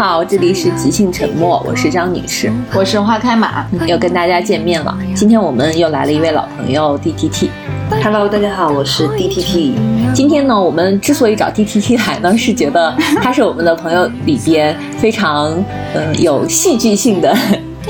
好，这里是即兴沉默，我是张女士，我是花开马，又跟大家见面了。今天我们又来了一位老朋友 D T T。Hello，大家好，我是 D T T。今天呢，我们之所以找 D T T 来呢，是觉得他是我们的朋友里边非常嗯有戏剧性的。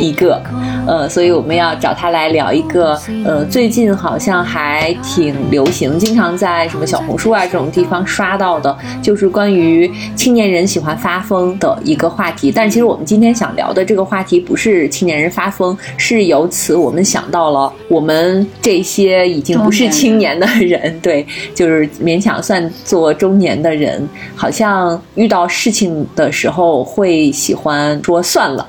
一个，呃，所以我们要找他来聊一个，呃，最近好像还挺流行，经常在什么小红书啊这种地方刷到的，就是关于青年人喜欢发疯的一个话题。但其实我们今天想聊的这个话题不是青年人发疯，是由此我们想到了我们这些已经不是青年的人，对，就是勉强算做中年的人，好像遇到事情的时候会喜欢说算了。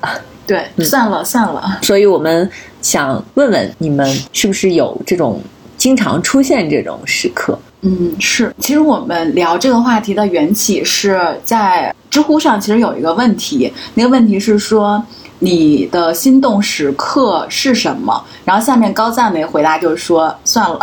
对，算了算了。所以我们想问问你们，是不是有这种经常出现这种时刻？嗯，是。其实我们聊这个话题的缘起是在知乎上，其实有一个问题，那个问题是说你的心动时刻是什么？然后下面高赞的回答就是说算了。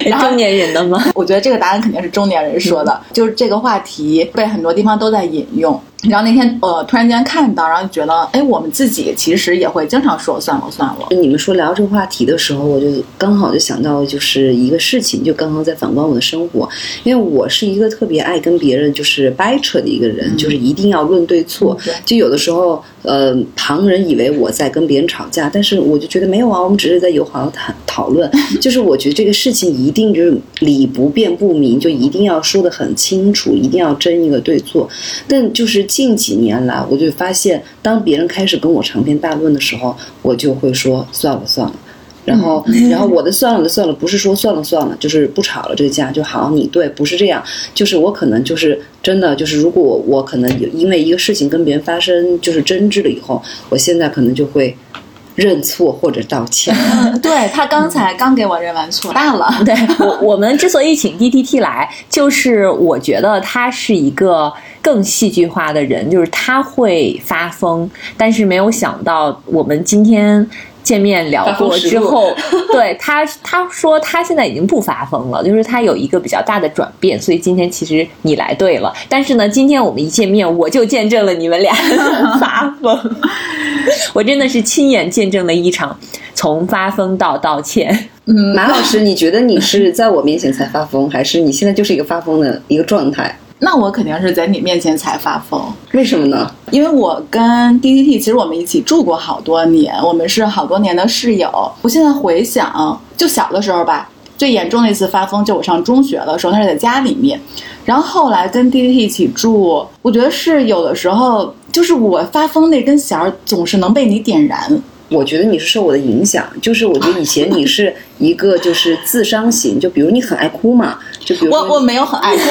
中年人的吗？我觉得这个答案肯定是中年人说的，就是这个话题被很多地方都在引用。然后那天呃，突然间看到，然后就觉得，哎，我们自己其实也会经常说算了算了。你们说聊这个话题的时候，我就刚好就想到就是一个事情，就刚刚在反观我的生活，因为我是一个特别爱跟别人就是掰扯的一个人，就是一定要论对错。就有的时候，呃，旁人以为我在跟别人吵架，但是我就觉得没有啊，我们只是在友好谈讨论。就是我觉得这个事情一定就是理不辩不明，就一定要说的很清楚，一定要争一个对错。但就是。近几年来，我就发现，当别人开始跟我长篇大论的时候，我就会说算了算了。然后，然后我的算了的算了，不是说算了算了，就是不吵了这个架就好。你对，不是这样，就是我可能就是真的就是，如果我可能因为一个事情跟别人发生就是争执了以后，我现在可能就会认错或者道歉。对他刚才刚给我认完错，大了。对我我们之所以请 D T T 来，就是我觉得他是一个。更戏剧化的人，就是他会发疯，但是没有想到我们今天见面聊过之后，对他他说他现在已经不发疯了，就是他有一个比较大的转变，所以今天其实你来对了。但是呢，今天我们一见面，我就见证了你们俩 发疯，我真的是亲眼见证了一场从发疯到道歉。嗯，马老师，你觉得你是在我面前才发疯，还是你现在就是一个发疯的一个状态？那我肯定是在你面前才发疯，为什么呢？因为我跟 D D T 其实我们一起住过好多年，我们是好多年的室友。我现在回想，就小的时候吧，最严重的一次发疯，就我上中学的时候，那是在家里面。然后后来跟 D D T 一起住，我觉得是有的时候，就是我发疯那根弦儿总是能被你点燃。我觉得你是受我的影响，就是我觉得以前你是一个就是自伤型，就比如你很爱哭嘛。就比如我我没有很爱哭，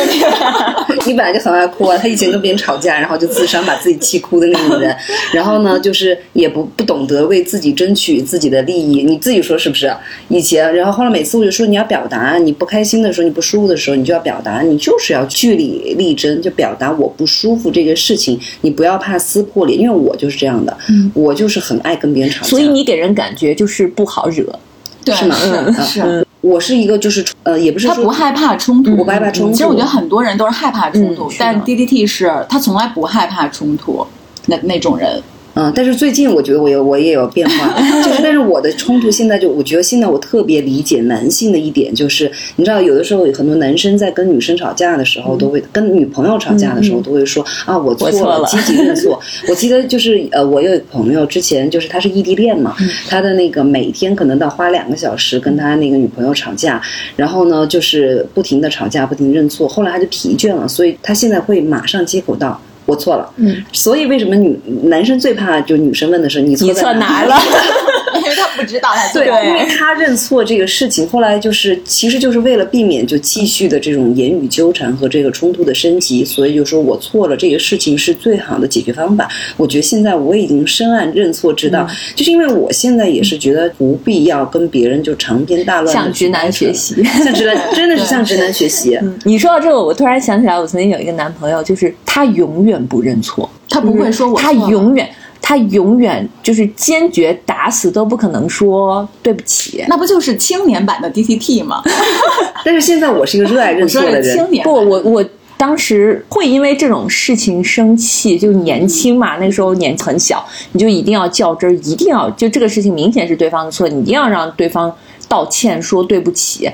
你本来就很爱哭啊。他以前跟别人吵架，然后就自伤，把自己气哭的那种人。然后呢，就是也不不懂得为自己争取自己的利益。你自己说是不是？以前，然后后来每次我就说你要表达，你不开心的时候，你不舒服的时候，你就要表达，你就是要据理力争，就表达我不舒服这个事情。你不要怕撕破脸，因为我就是这样的，我就是很爱跟别人吵架。所以你给人感觉就是不好惹，是吗？是。我是一个，就是呃，也不是他不害怕冲突，不害怕冲突。其实我觉得很多人都是害怕冲突，但 D D T 是他从来不害怕冲突，那那种人。嗯，但是最近我觉得我有我也有变化，就是但是我的冲突现在就我觉得现在我特别理解男性的一点就是，你知道有的时候很多男生在跟女生吵架的时候都会跟女朋友吵架的时候都会说啊我错了，积极认错。我记得就是呃我有朋友之前就是他是异地恋嘛，他的那个每天可能到花两个小时跟他那个女朋友吵架，然后呢就是不停的吵架不停认错，后来他就疲倦了，所以他现在会马上接口到。我错了，嗯，所以为什么女男生最怕就女生问的是你错在哪了？因为他不知道他对，因为他认错这个事情，后来就是其实就是为了避免就继续的这种言语纠缠和这个冲突的升级，所以就说我错了，这个事情是最好的解决方法。我觉得现在我已经深谙认错之道，就是因为我现在也是觉得不必要跟别人就长篇大论向直男学习，向直男真的是向直男学习。你说到这个，我突然想起来，我曾经有一个男朋友，就是他永远不认错，他不会说我他永远。他永远就是坚决打死都不可能说对不起，那不就是青年版的 D T T 吗？但是现在我是一个热爱认错的人，不，我我。当时会因为这种事情生气，就年轻嘛，那时候年纪很小，你就一定要较真儿，一定要就这个事情明显是对方的错，你一定要让对方道歉，说对不起。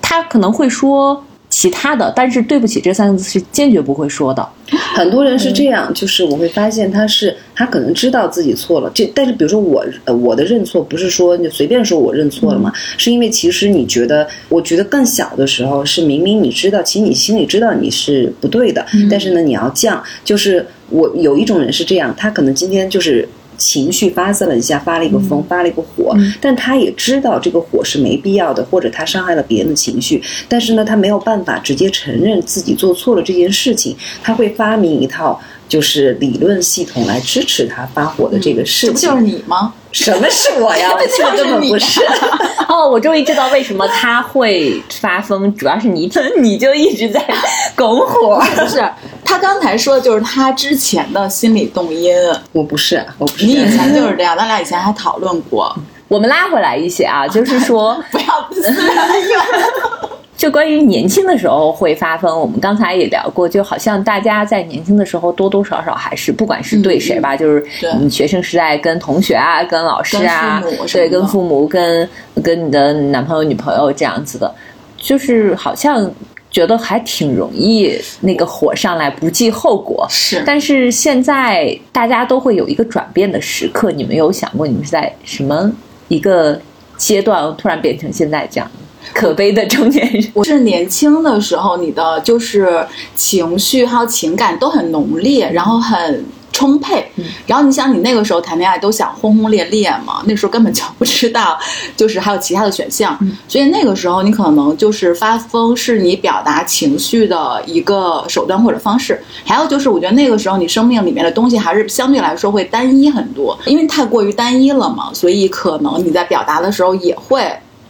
他可能会说其他的，但是对不起这三个字是坚决不会说的。很多人是这样，就是我会发现他是他可能知道自己错了，这但是比如说我呃我的认错不是说你随便说我认错了嘛，是因为其实你觉得，我觉得更小的时候是明明你知道，其实你心里知道你是不对的，但是呢你要犟，就是我有一种人是这样，他可能今天就是。情绪发散了一下，发了一个疯，发了一个火，但他也知道这个火是没必要的，或者他伤害了别人的情绪，但是呢，他没有办法直接承认自己做错了这件事情，他会发明一套就是理论系统来支持他发火的这个事情。就是你吗？什么是我呀？这根本不是。哦，我终于知道为什么他会发疯，主要是你，你就一直在拱火。不是，他刚才说的就是他之前的心理动因。我不是，我不是。你以前就是这样，咱俩以前还讨论过。我们拉回来一些啊，就是说不要。就关于年轻的时候会发疯，我们刚才也聊过，就好像大家在年轻的时候多多少少还是，不管是对谁吧，就是你学生时代跟同学啊、跟老师啊，对，跟父母、跟跟你的男朋友、女朋友这样子的，就是好像觉得还挺容易那个火上来不计后果。是，但是现在大家都会有一个转变的时刻，你们有想过你们是在什么一个阶段突然变成现在这样？可悲的中年人，我是年轻的时候，你的就是情绪还有情感都很浓烈，然后很充沛。然后你想，你那个时候谈恋爱都想轰轰烈烈嘛，那时候根本就不知道，就是还有其他的选项。所以那个时候你可能就是发疯，是你表达情绪的一个手段或者方式。还有就是，我觉得那个时候你生命里面的东西还是相对来说会单一很多，因为太过于单一了嘛，所以可能你在表达的时候也会。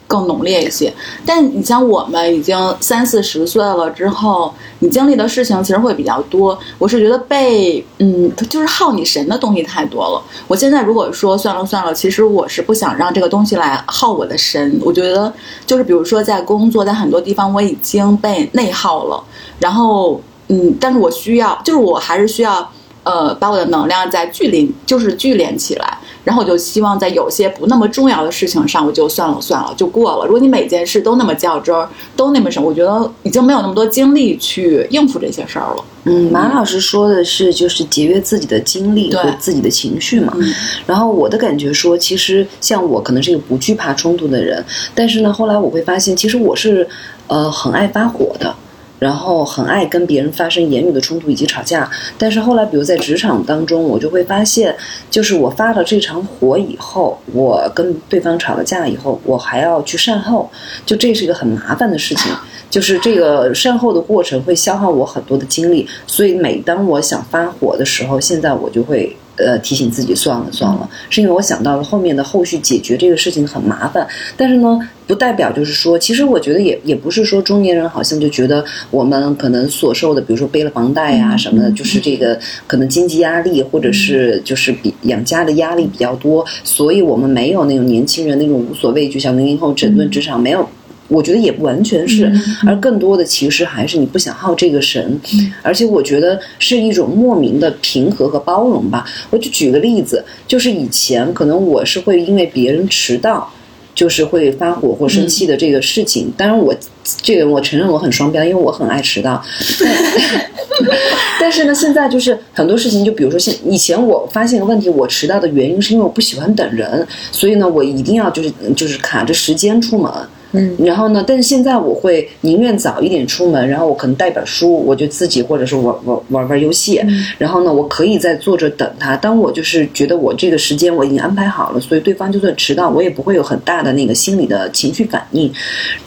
更浓烈一些，但你像我们已经三四十岁了之后，你经历的事情其实会比较多。我是觉得被嗯，就是耗你神的东西太多了。我现在如果说算了算了，其实我是不想让这个东西来耗我的神。我觉得就是比如说在工作，在很多地方我已经被内耗了，然后嗯，但是我需要，就是我还是需要呃，把我的能量在聚连，就是聚连起来。然后我就希望在有些不那么重要的事情上，我就算了算了，就过了。如果你每件事都那么较真儿，都那么什么，我觉得已经没有那么多精力去应付这些事儿了。嗯，马老师说的是就是节约自己的精力和自己的情绪嘛。然后我的感觉说，其实像我可能是一个不惧怕冲突的人，但是呢，后来我会发现，其实我是呃很爱发火的。然后很爱跟别人发生言语的冲突以及吵架，但是后来，比如在职场当中，我就会发现，就是我发了这场火以后，我跟对方吵了架以后，我还要去善后，就这是一个很麻烦的事情，就是这个善后的过程会消耗我很多的精力，所以每当我想发火的时候，现在我就会。呃，提醒自己算了算了，是因为我想到了后面的后续解决这个事情很麻烦。但是呢，不代表就是说，其实我觉得也也不是说中年人好像就觉得我们可能所受的，比如说背了房贷呀什么的，就是这个可能经济压力或者是就是比养家的压力比较多，所以我们没有那种年轻人那种无所畏惧，像零零后整顿职场没有。我觉得也不完全是，而更多的其实还是你不想耗这个神，而且我觉得是一种莫名的平和和包容吧。我就举个例子，就是以前可能我是会因为别人迟到，就是会发火或生气的这个事情。当然我这个我承认我很双标，因为我很爱迟到。但是呢，现在就是很多事情，就比如说现以前我发现个问题，我迟到的原因是因为我不喜欢等人，所以呢，我一定要就是就是卡着时间出门。嗯，然后呢？但是现在我会宁愿早一点出门，然后我可能带本书，我就自己或者是玩玩玩玩游戏。然后呢，我可以在坐着等他。当我就是觉得我这个时间我已经安排好了，所以对方就算迟到，我也不会有很大的那个心理的情绪反应。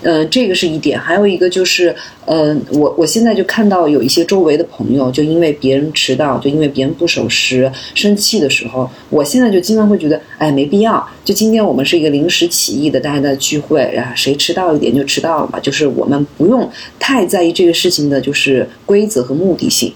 呃，这个是一点。还有一个就是，嗯，我我现在就看到有一些周围的朋友，就因为别人迟到，就因为别人不守时生气的时候，我现在就经常会觉得，哎，没必要。就今天我们是一个临时起意的大家的聚会，然后谁。迟到一点就迟到了嘛，就是我们不用太在意这个事情的，就是规则和目的性。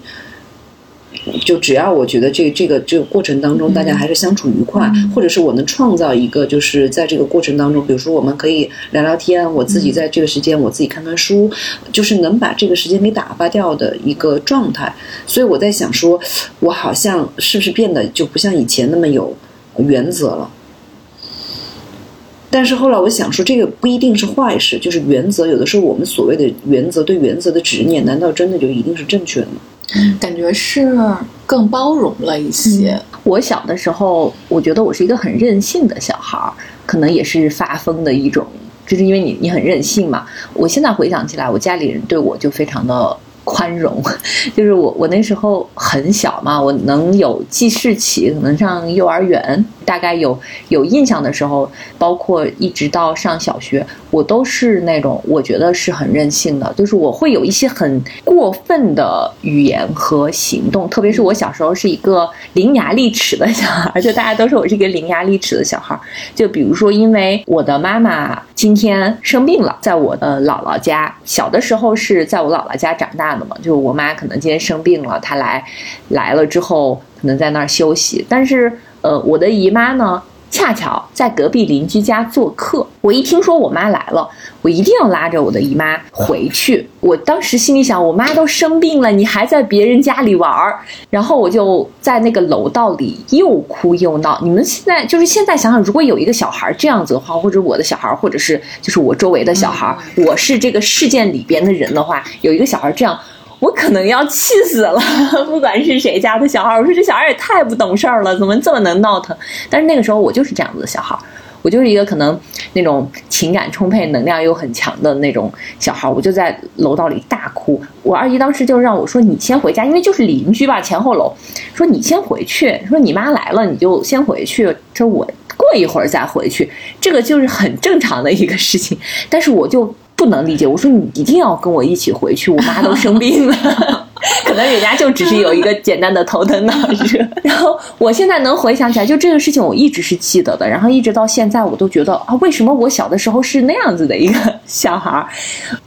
就只要我觉得这这个这个过程当中，大家还是相处愉快，或者是我能创造一个，就是在这个过程当中，比如说我们可以聊聊天，我自己在这个时间我自己看看书，就是能把这个时间给打发掉的一个状态。所以我在想说，我好像是不是变得就不像以前那么有原则了？但是后来我想说，这个不一定是坏事，就是原则有的时候我们所谓的原则对原则的执念，难道真的就一定是正确的吗？感觉是更包容了一些。我小的时候，我觉得我是一个很任性的小孩儿，可能也是发疯的一种，就是因为你你很任性嘛。我现在回想起来，我家里人对我就非常的。宽容，就是我我那时候很小嘛，我能有记事起，可能上幼儿园，大概有有印象的时候，包括一直到上小学，我都是那种我觉得是很任性的，就是我会有一些很过分的语言和行动，特别是我小时候是一个伶牙俐齿的小孩，就大家都说我是一个伶牙俐齿的小孩，就比如说因为我的妈妈今天生病了，在我的姥姥家，小的时候是在我姥姥家长大的嘛。就我妈可能今天生病了，她来来了之后，可能在那儿休息。但是，呃，我的姨妈呢，恰巧在隔壁邻居家做客。我一听说我妈来了，我一定要拉着我的姨妈回去。我当时心里想，我妈都生病了，你还在别人家里玩儿。然后我就在那个楼道里又哭又闹。你们现在就是现在想想，如果有一个小孩这样子的话，或者我的小孩，或者是就是我周围的小孩，我是这个事件里边的人的话，有一个小孩这样。我可能要气死了，不管是谁家的小孩，我说这小孩也太不懂事儿了，怎么这么能闹腾？但是那个时候我就是这样子的小孩，我就是一个可能那种情感充沛、能量又很强的那种小孩，我就在楼道里大哭。我二姨当时就让我说：“你先回家，因为就是邻居吧，前后楼。说你先回去，说你妈来了，你就先回去。说我过一会儿再回去，这个就是很正常的一个事情。但是我就。”不能理解，我说你一定要跟我一起回去，我妈 都生病了，可能人家就只是有一个简单的头疼脑热。然后我现在能回想起来，就这个事情我一直是记得的，然后一直到现在我都觉得啊，为什么我小的时候是那样子的一个小孩儿？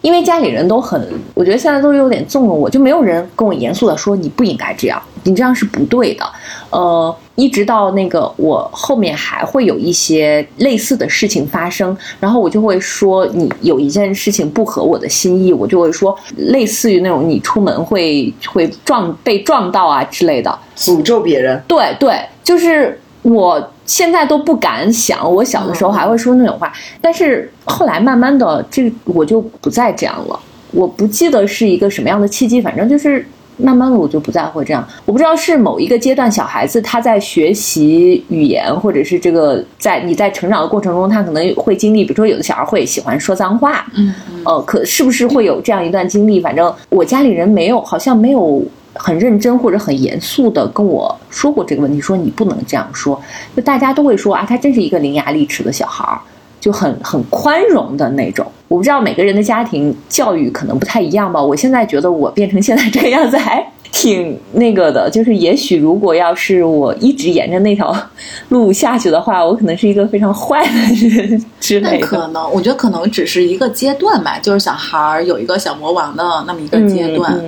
因为家里人都很，我觉得现在都有点纵容我，就没有人跟我严肃的说你不应该这样，你这样是不对的，呃。一直到那个我后面还会有一些类似的事情发生，然后我就会说你有一件事情不合我的心意，我就会说类似于那种你出门会会撞被撞到啊之类的，诅咒别人。对对，就是我现在都不敢想，我小的时候还会说那种话，但是后来慢慢的这我就不再这样了，我不记得是一个什么样的契机，反正就是。慢慢的，我就不再会这样。我不知道是某一个阶段小孩子他在学习语言，或者是这个在你在成长的过程中，他可能会经历，比如说有的小孩会喜欢说脏话，嗯，呃，可是不是会有这样一段经历？反正我家里人没有，好像没有很认真或者很严肃的跟我说过这个问题，说你不能这样说。就大家都会说啊，他真是一个伶牙俐齿的小孩儿。就很很宽容的那种，我不知道每个人的家庭教育可能不太一样吧。我现在觉得我变成现在这个样子还挺那个的，就是也许如果要是我一直沿着那条路下去的话，我可能是一个非常坏的人之类的。可能我觉得可能只是一个阶段吧，就是小孩儿有一个小魔王的那么一个阶段。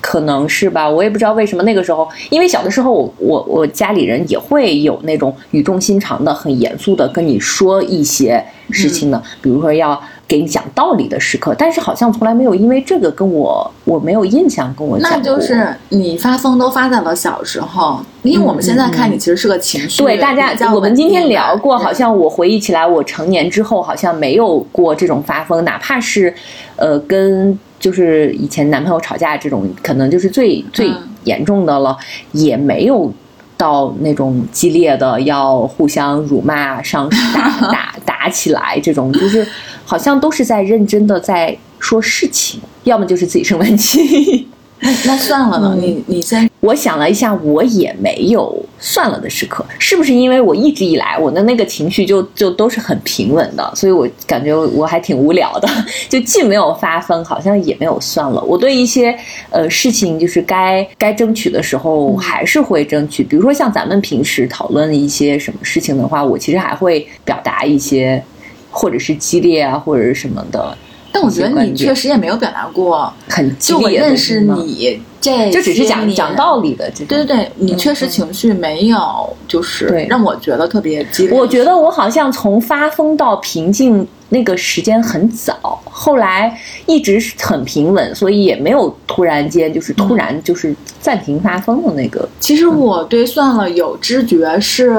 可能是吧，我也不知道为什么那个时候，因为小的时候，我我我家里人也会有那种语重心长的、很严肃的跟你说一些事情的，比如说要给你讲道理的时刻，但是好像从来没有因为这个跟我，我没有印象跟我讲那就是你发疯都发在了小时候，因为我们现在看你其实是个情绪。对大家，我们今天聊过，好像我回忆起来，我成年之后好像没有过这种发疯，哪怕是，呃，跟。就是以前男朋友吵架这种，可能就是最最严重的了，也没有到那种激烈的要互相辱骂、上打打打起来这种，就是好像都是在认真的在说事情，要么就是自己生闷气。那那算了呢？你你先，我想了一下，我也没有算了的时刻，是不是因为我一直以来我的那个情绪就就都是很平稳的，所以我感觉我还挺无聊的，就既没有发疯，好像也没有算了。我对一些呃事情，就是该该争取的时候还是会争取，比如说像咱们平时讨论一些什么事情的话，我其实还会表达一些，或者是激烈啊，或者是什么的。但我觉得你确实也没有表达过很激就我认识你这，就只是讲讲。道理的这种。对对对，你确实情绪没有，就是让我觉得特别激烈。我觉得我好像从发疯到平静那个时间很早，后来一直是很平稳，所以也没有突然间就是突然就是暂停发疯的那个。其实我对算了有知觉，是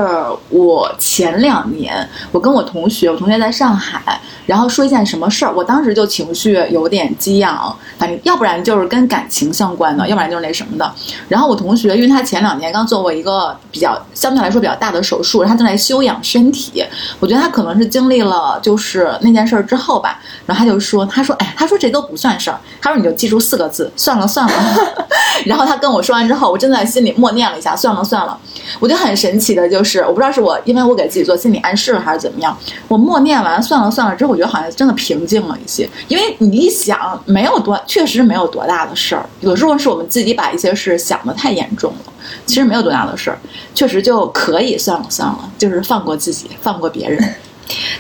我前两年我跟我同学，我同学在上海，然后说一件什么事儿，我当时就情绪有点激昂，反正要不然就是跟感情相关的，要不然就是那什么的。然后我同学，因为他前两年刚做过一个比较相对来说比较大的手术，他正在休养身体，我觉得他可能是经历了就是那件事儿之后吧，然后他就说，他说，哎，他说这都不算事儿，他说你就记住四个字，算了算了。然后他跟我说完之后，我真的在心里默念了一下，算了算了。我觉得很神奇的就是，我不知道是我因为我给自己做心理暗示了还是怎么样，我默念完算了算了之后，我觉得好像真的平静了一些。因为你一想，没有多，确实没有多大的事儿。有时候是我们自己把一些事想的太严重了，其实没有多大的事儿，确实就可以算了算了，就是放过自己，放过别人。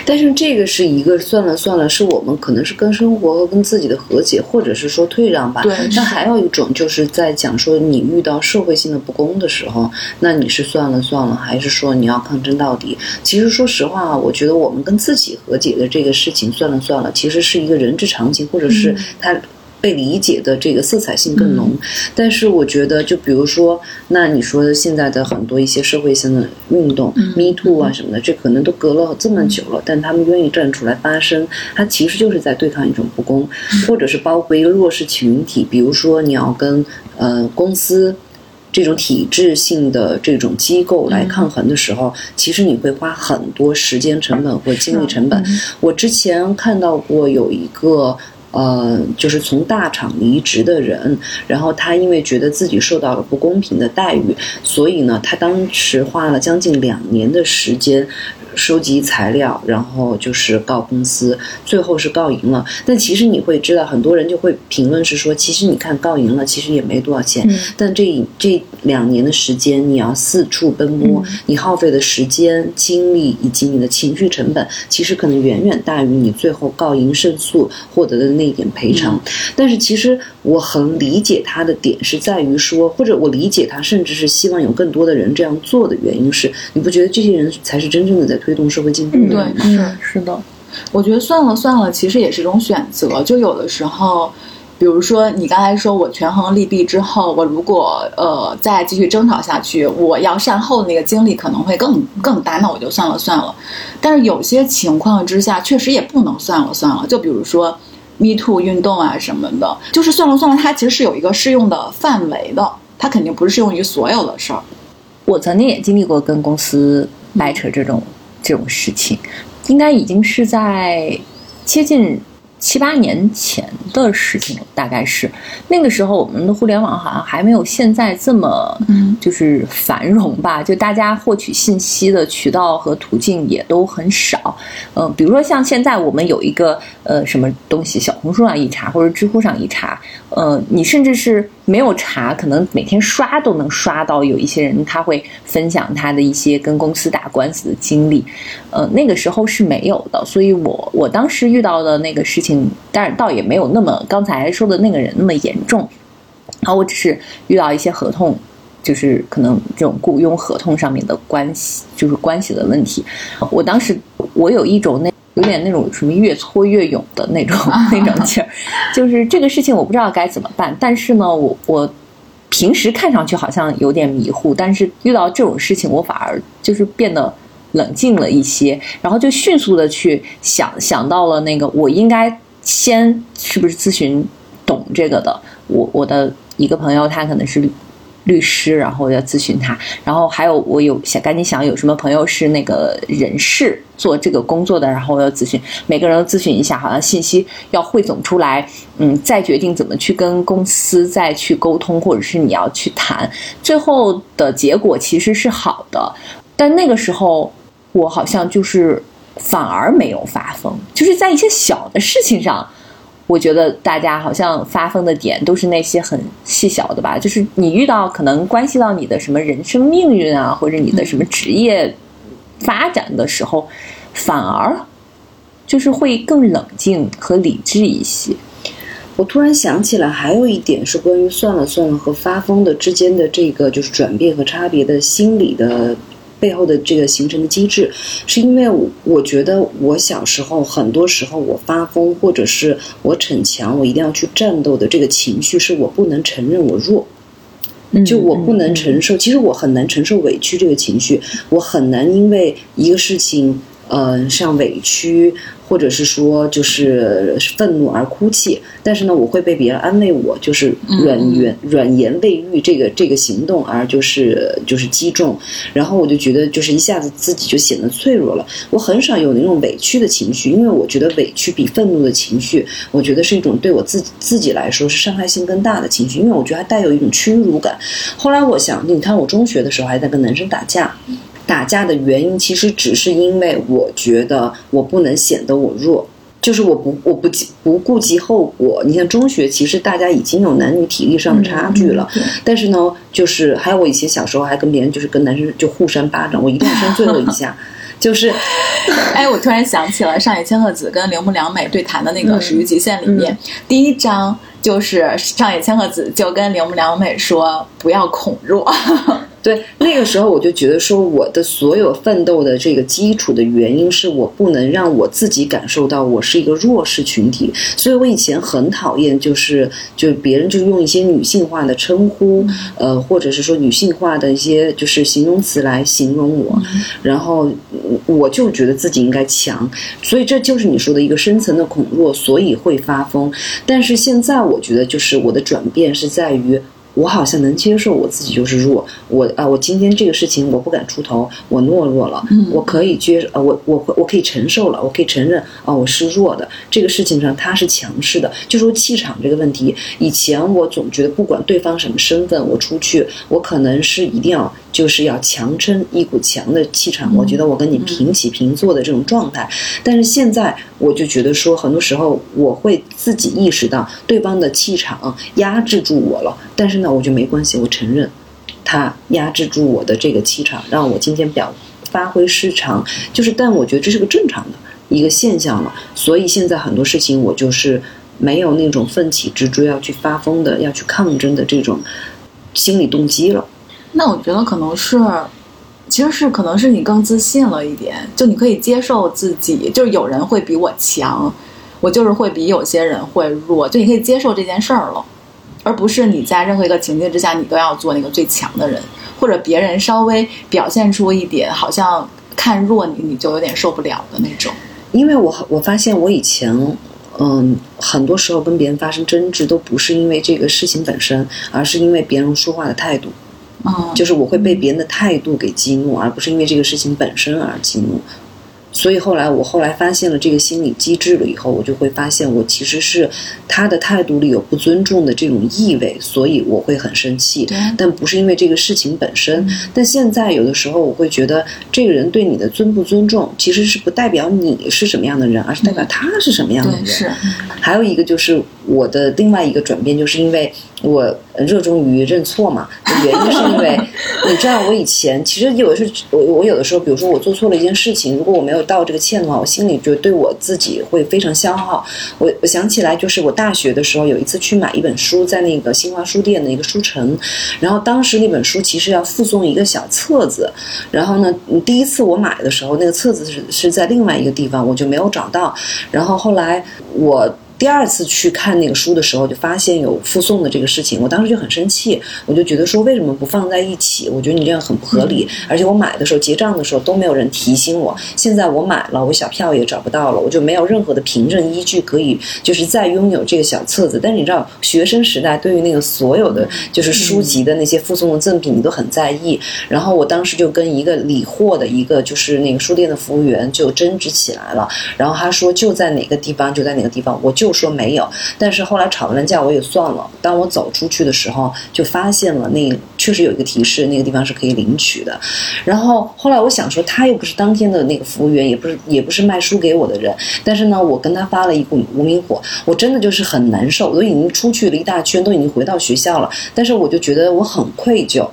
但是这个是一个算了算了，是我们可能是跟生活和跟自己的和解，或者是说退让吧。对那还有一种就是在讲说你遇到社会性的不公的时候，那你是算了算了，还是说你要抗争到底？其实说实话啊，我觉得我们跟自己和解的这个事情算了算了，其实是一个人之常情，或者是他。被理解的这个色彩性更浓，但是我觉得，就比如说，那你说现在的很多一些社会性的运动、m e Too 啊什么的，这可能都隔了这么久了，但他们愿意站出来发声，它其实就是在对抗一种不公，或者是包括一个弱势群体，比如说你要跟呃公司。这种体制性的这种机构来抗衡的时候，其实你会花很多时间成本或精力成本。我之前看到过有一个。呃，就是从大厂离职的人，然后他因为觉得自己受到了不公平的待遇，所以呢，他当时花了将近两年的时间收集材料，然后就是告公司，最后是告赢了。但其实你会知道，很多人就会评论是说，其实你看告赢了，其实也没多少钱，但这这两年的时间，你要四处奔波，你耗费的时间、精力以及你的情绪成本，其实可能远远大于你最后告赢胜诉获得的那一点赔偿。但是其实我很理解他的点是在于说，或者我理解他，甚至是希望有更多的人这样做的原因是，你不觉得这些人才是真正的在推动社会进步？对，是。嗯，是的，我觉得算了算了，其实也是一种选择。就有的时候，比如说你刚才说我权衡利弊之后，我如果呃再继续争吵下去，我要善后的那个精力可能会更更大，那我就算了算了。但是有些情况之下，确实也不能算了算了。就比如说 Me Too 运动啊什么的，就是算了算了，它其实是有一个适用的范围的，它肯定不是适用于所有的事儿。我曾经也经历过跟公司掰扯这种这种事情，应该已经是在接近七八年前的事情，大概是。那个时候，我们的互联网好像还没有现在这么嗯。就是繁荣吧，就大家获取信息的渠道和途径也都很少。嗯、比如说像现在我们有一个呃什么东西，小红书上一查或者知乎上一查，呃，你甚至是没有查，可能每天刷都能刷到有一些人他会分享他的一些跟公司打官司的经历，呃，那个时候是没有的，所以我我当时遇到的那个事情，但是倒也没有那么刚才说的那个人那么严重，然后我只是遇到一些合同。就是可能这种雇佣合同上面的关系，就是关系的问题。我当时我有一种那有点那种什么越挫越勇的那种那种劲儿，就是这个事情我不知道该怎么办，但是呢，我我平时看上去好像有点迷糊，但是遇到这种事情，我反而就是变得冷静了一些，然后就迅速的去想想到了那个我应该先是不是咨询懂这个的，我我的一个朋友他可能是。律师，然后要咨询他，然后还有我有想赶紧想有什么朋友是那个人事做这个工作的，然后我要咨询，每个人都咨询一下，好像信息要汇总出来，嗯，再决定怎么去跟公司再去沟通，或者是你要去谈，最后的结果其实是好的，但那个时候我好像就是反而没有发疯，就是在一些小的事情上。我觉得大家好像发疯的点都是那些很细小的吧，就是你遇到可能关系到你的什么人生命运啊，或者你的什么职业发展的时候，反而就是会更冷静和理智一些。我突然想起来，还有一点是关于算了算了和发疯的之间的这个就是转变和差别的心理的背后的这个形成的机制，是因为我我觉得我小时候很多时候我发疯或者是我逞强，我一定要去战斗的这个情绪，是我不能承认我弱。就我不能承受，其实我很难承受委屈这个情绪，我很难因为一个事情，呃，像委屈。或者是说就是愤怒而哭泣，但是呢，我会被别人安慰我，就是软言软言未育这个这个行动而就是就是击中，然后我就觉得就是一下子自己就显得脆弱了。我很少有那种委屈的情绪，因为我觉得委屈比愤怒的情绪，我觉得是一种对我自己自己来说是伤害性更大的情绪，因为我觉得还带有一种屈辱感。后来我想，你看我中学的时候还在跟男生打架。打架的原因其实只是因为我觉得我不能显得我弱，就是我不我不不顾及后果。你像中学，其实大家已经有男女体力上的差距了，但是呢，就是还有我以前小时候还跟别人就是跟男生就互扇巴掌，我一定要 扇最后一下。就是，哎，我突然想起了上野千鹤子跟铃木良美对谈的那个《始于极限》里面，第一章就是上野千鹤子就跟铃木良美说不要恐弱。对，那个时候我就觉得说，我的所有奋斗的这个基础的原因是我不能让我自己感受到我是一个弱势群体，所以我以前很讨厌，就是就别人就用一些女性化的称呼，呃，或者是说女性化的一些就是形容词来形容我，然后我就觉得自己应该强，所以这就是你说的一个深层的恐弱，所以会发疯。但是现在我觉得，就是我的转变是在于。我好像能接受我自己就是弱，我啊，我今天这个事情我不敢出头，我懦弱了，我可以接，呃，我我我可以承受了，我可以承认啊，我是弱的，这个事情上他是强势的，就说气场这个问题，以前我总觉得不管对方什么身份，我出去，我可能是一定要。就是要强撑一股强的气场，我觉得我跟你平起平坐的这种状态。但是现在我就觉得说，很多时候我会自己意识到对方的气场压制住我了。但是呢，我就没关系，我承认他压制住我的这个气场，让我今天表发挥失常。就是，但我觉得这是个正常的一个现象了。所以现在很多事情我就是没有那种奋起直追要去发疯的、要去抗争的这种心理动机了。那我觉得可能是，其实是可能是你更自信了一点，就你可以接受自己，就是有人会比我强，我就是会比有些人会弱，就你可以接受这件事儿了，而不是你在任何一个情境之下，你都要做那个最强的人，或者别人稍微表现出一点好像看弱你，你就有点受不了的那种。因为我我发现我以前，嗯，很多时候跟别人发生争执，都不是因为这个事情本身，而是因为别人说话的态度。就是我会被别人的态度给激怒，而不是因为这个事情本身而激怒。所以后来我后来发现了这个心理机制了以后，我就会发现我其实是他的态度里有不尊重的这种意味，所以我会很生气。但不是因为这个事情本身。但现在有的时候我会觉得，这个人对你的尊不尊重，其实是不代表你是什么样的人，而是代表他是什么样的人。是。还有一个就是我的另外一个转变，就是因为。我热衷于认错嘛，原因是因为 你知道，我以前其实有的是，我我有的时候，比如说我做错了一件事情，如果我没有道这个歉的话，我心里就对我自己会非常消耗。我我想起来，就是我大学的时候有一次去买一本书，在那个新华书店的一个书城，然后当时那本书其实要附送一个小册子，然后呢，第一次我买的时候，那个册子是是在另外一个地方，我就没有找到，然后后来我。第二次去看那个书的时候，就发现有附送的这个事情，我当时就很生气，我就觉得说为什么不放在一起？我觉得你这样很不合理，而且我买的时候结账的时候都没有人提醒我，现在我买了，我小票也找不到了，我就没有任何的凭证依据可以就是再拥有这个小册子。但是你知道，学生时代对于那个所有的就是书籍的那些附送的赠品，你都很在意。然后我当时就跟一个理货的一个就是那个书店的服务员就争执起来了，然后他说就在哪个地方就在哪个地方，我就。就说没有，但是后来吵完架我也算了。当我走出去的时候，就发现了那确实有一个提示，那个地方是可以领取的。然后后来我想说，他又不是当天的那个服务员，也不是也不是卖书给我的人。但是呢，我跟他发了一股无名火，我真的就是很难受。我都已经出去了一大圈，都已经回到学校了，但是我就觉得我很愧疚。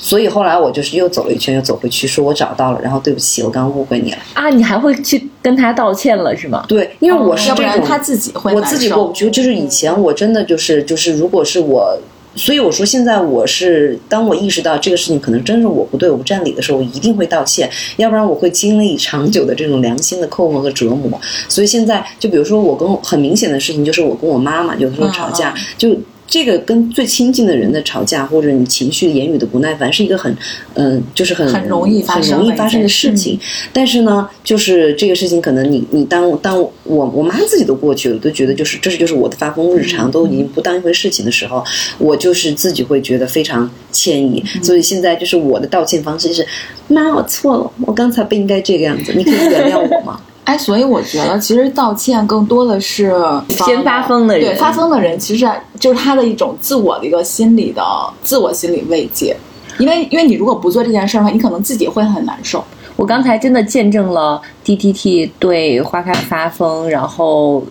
所以后来我就是又走了一圈，又走回去，说我找到了，然后对不起，我刚刚误会你了。啊，你还会去跟他道歉了是吗？对，因为我是要不这种，然他自己会我自己难受过不去。就是以前我真的就是就是，如果是我，所以我说现在我是，当我意识到这个事情可能真是我不对，我不占理的时候，我一定会道歉，要不然我会经历长久的这种良心的扣磨和折磨。所以现在就比如说我跟我很明显的事情，就是我跟我妈妈有的时候吵架，嗯就。这个跟最亲近的人的吵架，或者你情绪、言语的不耐烦，是一个很，嗯、就是很很容易发很生的一容易发生的事事情。但是呢，就是这个事情，可能你你当当我我妈自己都过去了，都觉得就是这是就是我的发疯日常，都已经不当一回事情的时候，我就是自己会觉得非常歉意。所以现在就是我的道歉方式是：妈，我错了，我刚才不应该这个样子，你可以原谅我吗？哎，所以我觉得其实道歉更多的是先发疯的人对发疯的人，其实就是他的一种自我的一个心理的自我心理慰藉。因为因为你如果不做这件事儿的话，你可能自己会很难受。我刚才真的见证了 DTT 对花开发疯，然后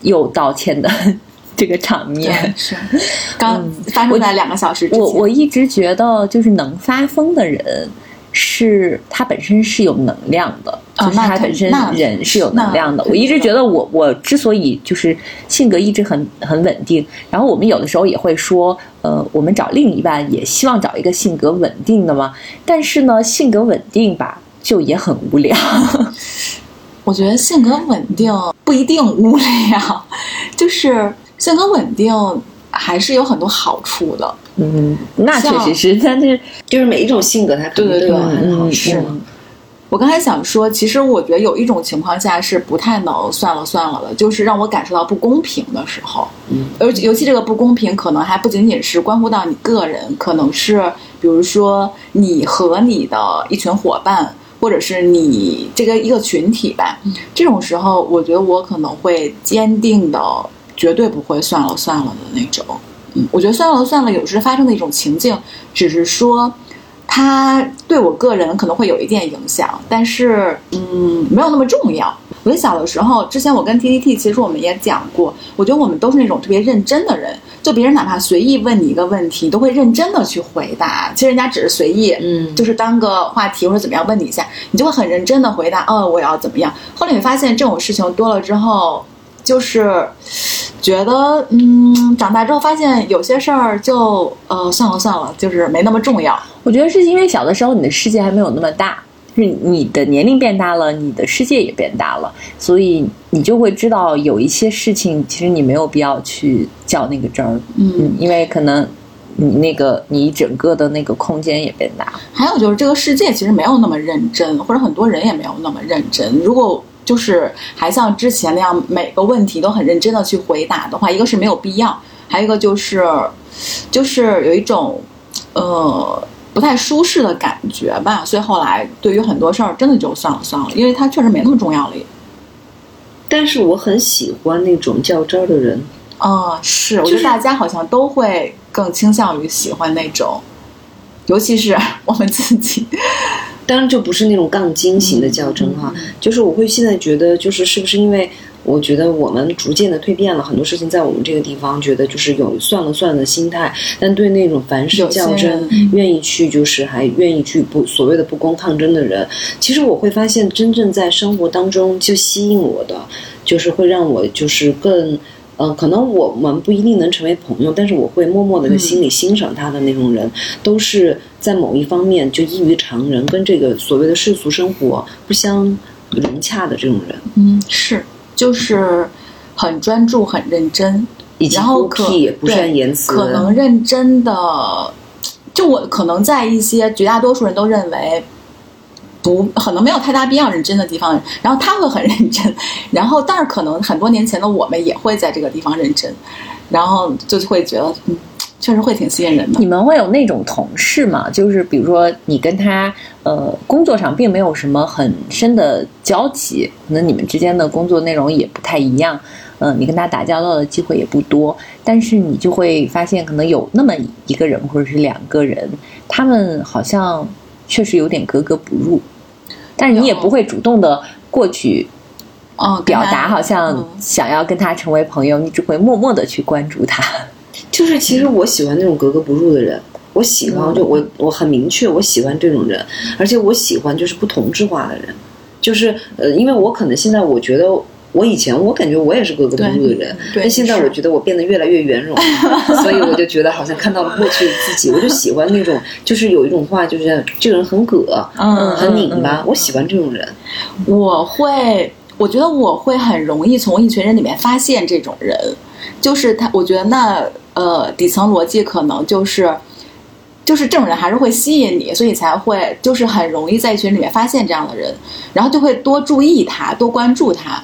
又道歉的 这个场面。是刚发生在两个小时之前。我我一直觉得，就是能发疯的人，是他本身是有能量的，就是他本身人是有能量的。我一直觉得我，我之所以就是性格一直很很稳定，然后我们有的时候也会说，呃，我们找另一半也希望找一个性格稳定的嘛。但是呢，性格稳定吧，就也很无聊。我觉得性格稳定不一定无聊，就是性格稳定还是有很多好处的。嗯，那确实是，但是就是每一种性格，它对对都有对很好嗯处。嗯我刚才想说，其实我觉得有一种情况下是不太能算了算了的，就是让我感受到不公平的时候。嗯，而尤其这个不公平，可能还不仅仅是关乎到你个人，可能是比如说你和你的一群伙伴，或者是你这个一个群体吧。这种时候，我觉得我可能会坚定的，绝对不会算了算了的那种。嗯，我觉得算了算了，有时发生的一种情境，只是说。它对我个人可能会有一点影响，但是嗯，没有那么重要。我在小的时候，之前我跟 T T T，其实我们也讲过，我觉得我们都是那种特别认真的人，就别人哪怕随意问你一个问题，都会认真的去回答。其实人家只是随意，嗯就是当个话题或者怎么样问你一下，你就会很认真的回答，哦，我要怎么样。后来你发现这种事情多了之后，就是觉得，嗯，长大之后发现有些事儿就呃算了算了，就是没那么重要。我觉得是因为小的时候你的世界还没有那么大，就是你的年龄变大了，你的世界也变大了，所以你就会知道有一些事情其实你没有必要去较那个真儿，嗯，因为可能你那个你整个的那个空间也变大。还有就是这个世界其实没有那么认真，或者很多人也没有那么认真。如果就是还像之前那样每个问题都很认真的去回答的话，一个是没有必要，还有一个就是就是有一种呃不太舒适的感觉吧。所以后来对于很多事儿真的就算了算了，因为它确实没那么重要了也。但是我很喜欢那种较真儿的人，啊、是，我觉得大家好像都会更倾向于喜欢那种，尤其是 我们自己。当然就不是那种杠精型的较真哈，就是我会现在觉得，就是是不是因为我觉得我们逐渐的蜕变了，很多事情在我们这个地方觉得就是有算了算了的心态，但对那种凡事较真愿意去就是还愿意去不所谓的不公抗争的人，其实我会发现，真正在生活当中就吸引我的，就是会让我就是更。嗯，可能我们不一定能成为朋友，但是我会默默的在心里欣赏他的那种人，都是在某一方面就异于常人，跟这个所谓的世俗生活不相融洽的这种人，嗯，是，就是很专注、很认真，以及孤然后可僻不善言辞，可能认真的，就我可能在一些绝大多数人都认为。不，可能没有太大必要认真的地方，然后他会很认真，然后但是可能很多年前的我们也会在这个地方认真，然后就会觉得，嗯，确实会挺吸引人的你。们会有那种同事吗？就是比如说你跟他呃工作上并没有什么很深的交集，可能你们之间的工作内容也不太一样，嗯、你跟他打交道的机会也不多，但是你就会发现可能有那么一个人或者是两个人，他们好像确实有点格格不入，但是你也不会主动的过去哦，表达，好像嗯想要跟他成为朋友，你只会默默的去关注他。就是其实我喜欢那种格格不入的人，我喜欢就我我很明确，我喜欢这种人，而且我喜欢就是不同质化的人，就是呃，因为我可能现在我觉得。我以前我感觉我也是格格不入的人，但现在我觉得我变得越来越圆融，所以我就觉得好像看到了过去的自己。我就喜欢那种，就是有一种话，就是这个人很葛，嗯，很拧巴，我喜欢这种人。我会，我觉得我会很容易从一群人里面发现这种人，就是他，我觉得那呃底层逻辑可能就是，就是这种人还是会吸引你，所以才会就是很容易在一群里面发现这样的人，然后就会多注意他，多关注他。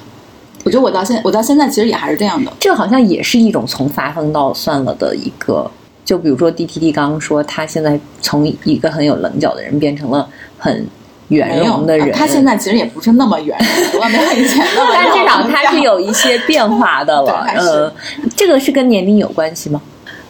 我觉得我到现我到现在其实也还是这样的，这个好像也是一种从发疯到算了的一个，就比如说 D T D 刚刚说他现在从一个很有棱角的人变成了很圆融的人，他现在其实也不是那么圆融，没有以前那么，但至少他是有一些变化的了。呃，这个是跟年龄有关系吗？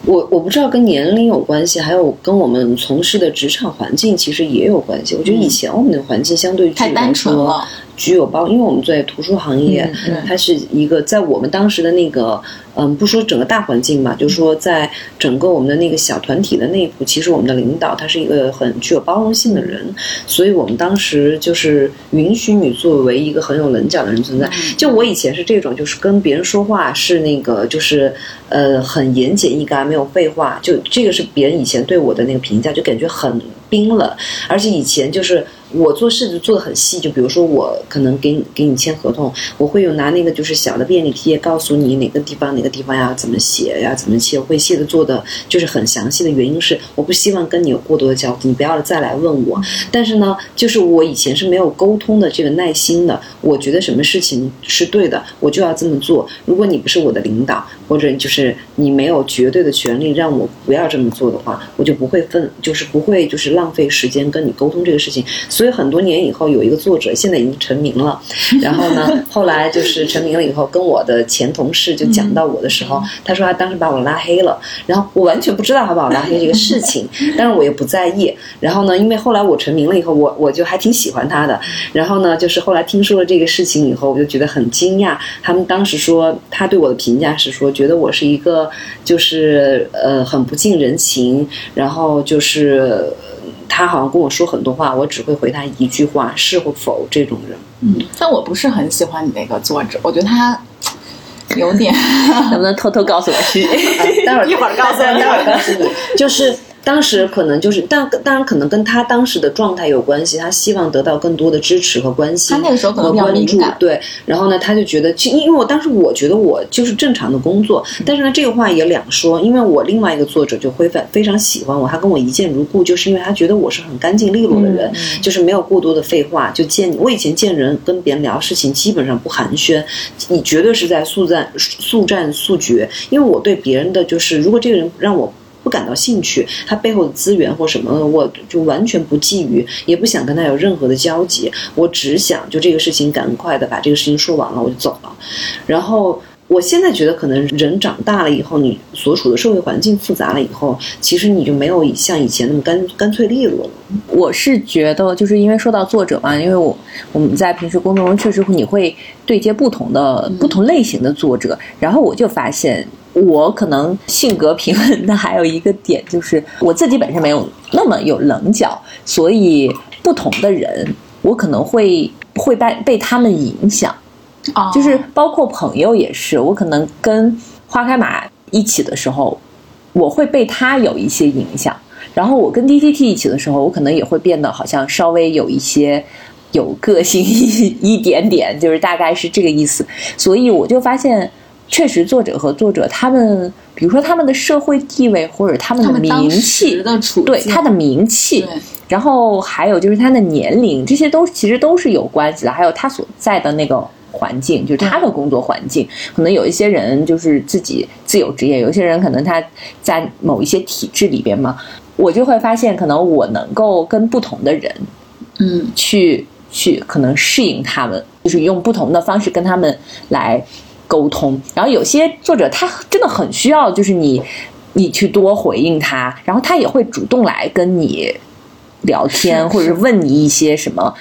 我我不知道跟年龄有关系，还有跟我们从事的职场环境其实也有关系。我觉得以前我们的环境相对太单纯了。具有包，因为我们在图书行业，它是一个在我们当时的那个，嗯，不说整个大环境吧，就是说在整个我们的那个小团体的内部，其实我们的领导他是一个很具有包容性的人，所以我们当时就是允许你作为一个很有棱角的人存在。就我以前是这种，就是跟别人说话是那个，就是呃很言简意赅，没有废话，就这个是别人以前对我的那个评价，就感觉很冰冷，而且以前就是。我做事就做的很细，就比如说我可能给你给你签合同，我会有拿那个就是小的便利贴，告诉你哪个地方哪个地方要怎么写呀，怎么写，我会写的做的就是很详细的原因是我不希望跟你有过多的交集，你不要再来问我。但是呢，就是我以前是没有沟通的这个耐心的，我觉得什么事情是对的，我就要这么做。如果你不是我的领导，或者就是你没有绝对的权利让我不要这么做的话，我就不会分，就是不会就是浪费时间跟你沟通这个事情。所以很多年以后，有一个作者现在已经成名了。然后呢，后来就是成名了以后，跟我的前同事就讲到我的时候，他说他当时把我拉黑了。然后我完全不知道他把我拉黑这个事情，但是我也不在意。然后呢，因为后来我成名了以后，我我就还挺喜欢他的。然后呢，就是后来听说了这个事情以后，我就觉得很惊讶。他们当时说他对我的评价是说，觉得我是一个就是呃很不近人情，然后就是。他好像跟我说很多话，我只会回他一句话是或否这种人。嗯，但我不是很喜欢你那个作者，我觉得他有点，能不能偷偷告诉我是？待会儿一会儿告诉你，待 会儿告诉你，就是。当时可能就是，但当然可能跟他当时的状态有关系。他希望得到更多的支持和关心，他那个时候可能关注。对，然后呢，他就觉得，因因为我当时我觉得我就是正常的工作，但是呢，这个话也两说。因为我另外一个作者就会非非常喜欢我，他跟我一见如故，就是因为他觉得我是很干净利落的人，就是没有过多的废话。就见我以前见人跟别人聊事情，基本上不寒暄，你绝对是在速战速战速决。因为我对别人的就是，如果这个人让我。不感到兴趣，他背后的资源或什么，我就完全不觊觎，也不想跟他有任何的交集。我只想就这个事情赶快的把这个事情说完了，我就走了。然后我现在觉得，可能人长大了以后，你所处的社会环境复杂了以后，其实你就没有像以前那么干干脆利落了。我是觉得，就是因为说到作者嘛，因为我我们在平时工作中确实你会对接不同的不同类型的作者，然后我就发现。我可能性格平衡的还有一个点，就是我自己本身没有那么有棱角，所以不同的人，我可能会会被被他们影响，啊，就是包括朋友也是，我可能跟花开马一起的时候，我会被他有一些影响，然后我跟 D T T 一起的时候，我可能也会变得好像稍微有一些有个性一一点点，就是大概是这个意思，所以我就发现。确实，作者和作者他们，比如说他们的社会地位或者他们的名气，对他的名气，然后还有就是他的年龄，这些都其实都是有关系的。还有他所在的那个环境，就是他的工作环境，可能有一些人就是自己自由职业，有些人可能他在某一些体制里边嘛，我就会发现，可能我能够跟不同的人，嗯，去去可能适应他们，就是用不同的方式跟他们来。沟通，然后有些作者他真的很需要，就是你，你去多回应他，然后他也会主动来跟你聊天，或者是问你一些什么。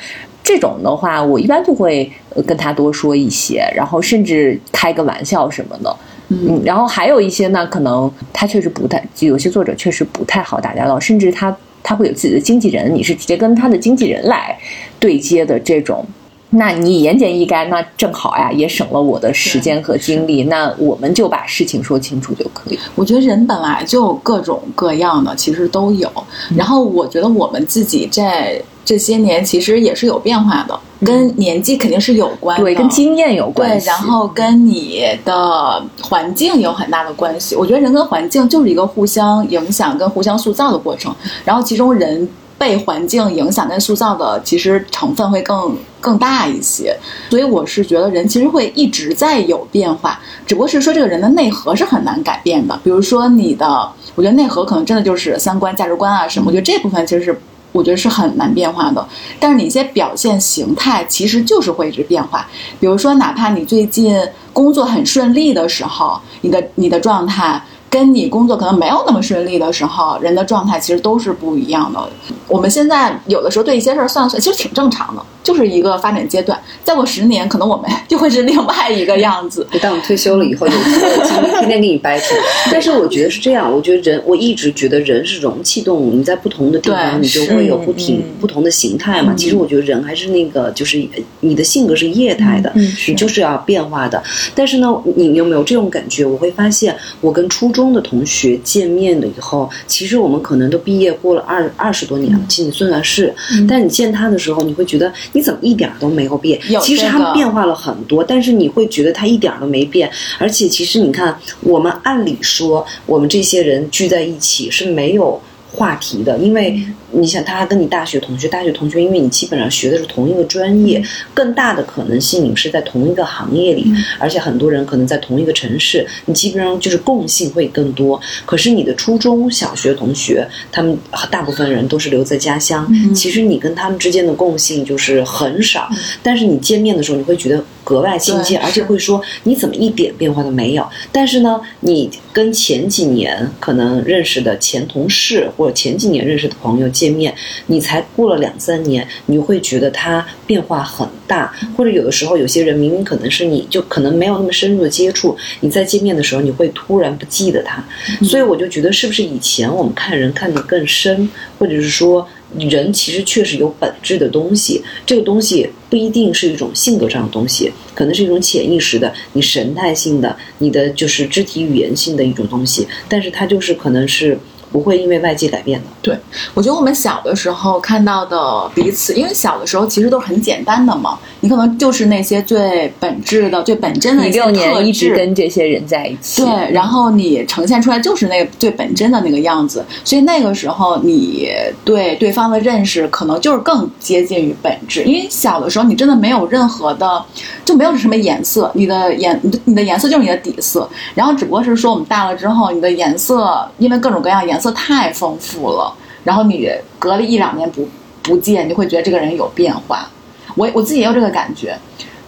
这种的话，我一般就会跟他多说一些，然后甚至开个玩笑什么的。嗯，然后还有一些呢，可能他确实不太，有些作者确实不太好打交道，甚至他他会有自己的经纪人，你是直接跟他的经纪人来对接的这种。那你言简意赅，那正好呀，也省了我的时间和精力。那我们就把事情说清楚就可以。我觉得人本来就各种各样的，其实都有。然后我觉得我们自己在这些年其实也是有变化的，跟年纪肯定是有关的，对，跟经验有关对，然后跟你的环境有很大的关系。我觉得人跟环境就是一个互相影响跟互相塑造的过程。然后其中人。被环境影响跟塑造的，其实成分会更更大一些，所以我是觉得人其实会一直在有变化，只不过是说这个人的内核是很难改变的。比如说你的，我觉得内核可能真的就是三观、价值观啊什么，我觉得这部分其实是我觉得是很难变化的。但是你一些表现形态其实就是会一直变化，比如说哪怕你最近工作很顺利的时候，你的你的状态。跟你工作可能没有那么顺利的时候，人的状态其实都是不一样的。我们现在有的时候对一些事儿算算，其实挺正常的，就是一个发展阶段。再过十年，可能我们就会是另外一个样子。当我退休了以后，有精力天天给你掰扯。但是我觉得是这样，我觉得人，我一直觉得人是容器动物，你在不同的地方，你就会有不停不同的形态嘛。其实我觉得人还是那个，就是你的性格是液态的，你就是要变化的。但是呢，你有没有这种感觉？我会发现，我跟初中。中的同学见面了以后，其实我们可能都毕业过了二二十多年了，其实你算算是。但你见他的时候，你会觉得你怎么一点都没有变？其实他们变化了很多，但是你会觉得他一点都没变。而且其实你看，我们按理说，我们这些人聚在一起是没有。话题的，因为你想，他跟你大学同学，大学同学，因为你基本上学的是同一个专业，更大的可能性你们是在同一个行业里，而且很多人可能在同一个城市，你基本上就是共性会更多。可是你的初中小学同学，他们大部分人都是留在家乡，其实你跟他们之间的共性就是很少。但是你见面的时候，你会觉得格外亲切，而且会说你怎么一点变化都没有。但是呢，你跟前几年可能认识的前同事。或者前几年认识的朋友见面，你才过了两三年，你会觉得他变化很大。或者有的时候，有些人明明可能是你就可能没有那么深入的接触，你在见面的时候，你会突然不记得他。所以我就觉得，是不是以前我们看人看得更深，或者是说人其实确实有本质的东西，这个东西不一定是一种性格上的东西，可能是一种潜意识的、你神态性的、你的就是肢体语言性的一种东西，但是它就是可能是。不会因为外界改变的。对，我觉得我们小的时候看到的彼此，因为小的时候其实都是很简单的嘛，你可能就是那些最本质的、最本真的。你六年一直跟这些人在一起。对，然后你呈现出来就是那个最本真的那个样子，所以那个时候你对对方的认识可能就是更接近于本质，因为小的时候你真的没有任何的，就没有什么颜色，你的颜你的颜色就是你的底色，然后只不过是说我们大了之后，你的颜色因为各种各样颜。色太丰富了，然后你隔了一两年不不见，你会觉得这个人有变化。我我自己也有这个感觉。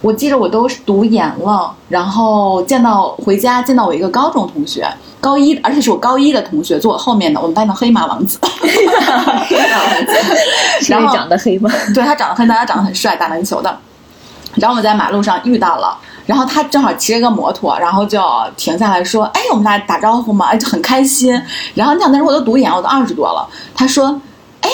我记得我都读研了，然后见到回家见到我一个高中同学，高一，而且是我高一的同学，坐我后面的，我们班的黑马王子。黑马王子，然后长得黑吗？对他长得黑，但他长得很帅，打篮球的。然后我在马路上遇到了。然后他正好骑着个摩托，然后就停下来说：“哎，我们俩打招呼嘛，就很开心。”然后你想，那时候我都读研，我都二十多了。他说：“哎，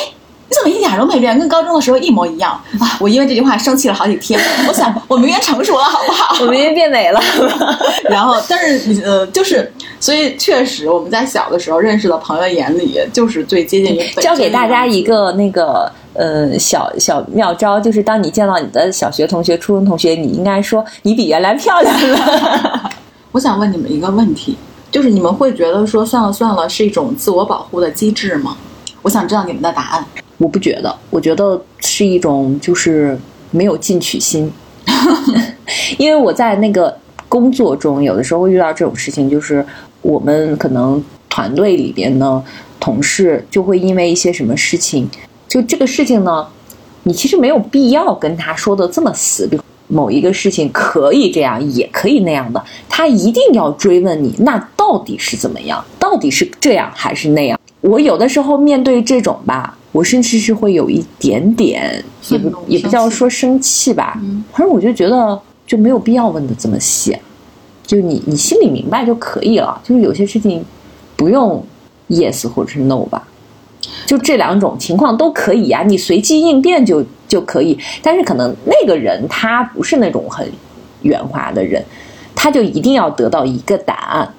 你怎么一点都没变，跟高中的时候一模一样啊！”我因为这句话生气了好几天。我想，我明明成熟了，好不好？我明明变美了。然后，但是呃，就是，所以确实，我们在小的时候认识的朋友眼里，就是最接近于教给大家一个那个。呃，小小妙招就是，当你见到你的小学同学、初中同学，你应该说你比原来漂亮了。我想问你们一个问题，就是你们会觉得说算了算了是一种自我保护的机制吗？我想知道你们的答案。我不觉得，我觉得是一种就是没有进取心。因为我在那个工作中，有的时候会遇到这种事情，就是我们可能团队里边呢，同事就会因为一些什么事情。就这个事情呢，你其实没有必要跟他说的这么死。某一个事情可以这样，也可以那样的，他一定要追问你，那到底是怎么样？到底是这样还是那样？我有的时候面对这种吧，我甚至是会有一点点，也不也不叫说生气吧，反正我就觉得就没有必要问的这么细。就你你心里明白就可以了。就是有些事情不用 yes 或者是 no 吧，就这两种情况都可以啊，你随机应变就就可以。但是可能那个人他不是那种很圆滑的人，他就一定要得到一个答案。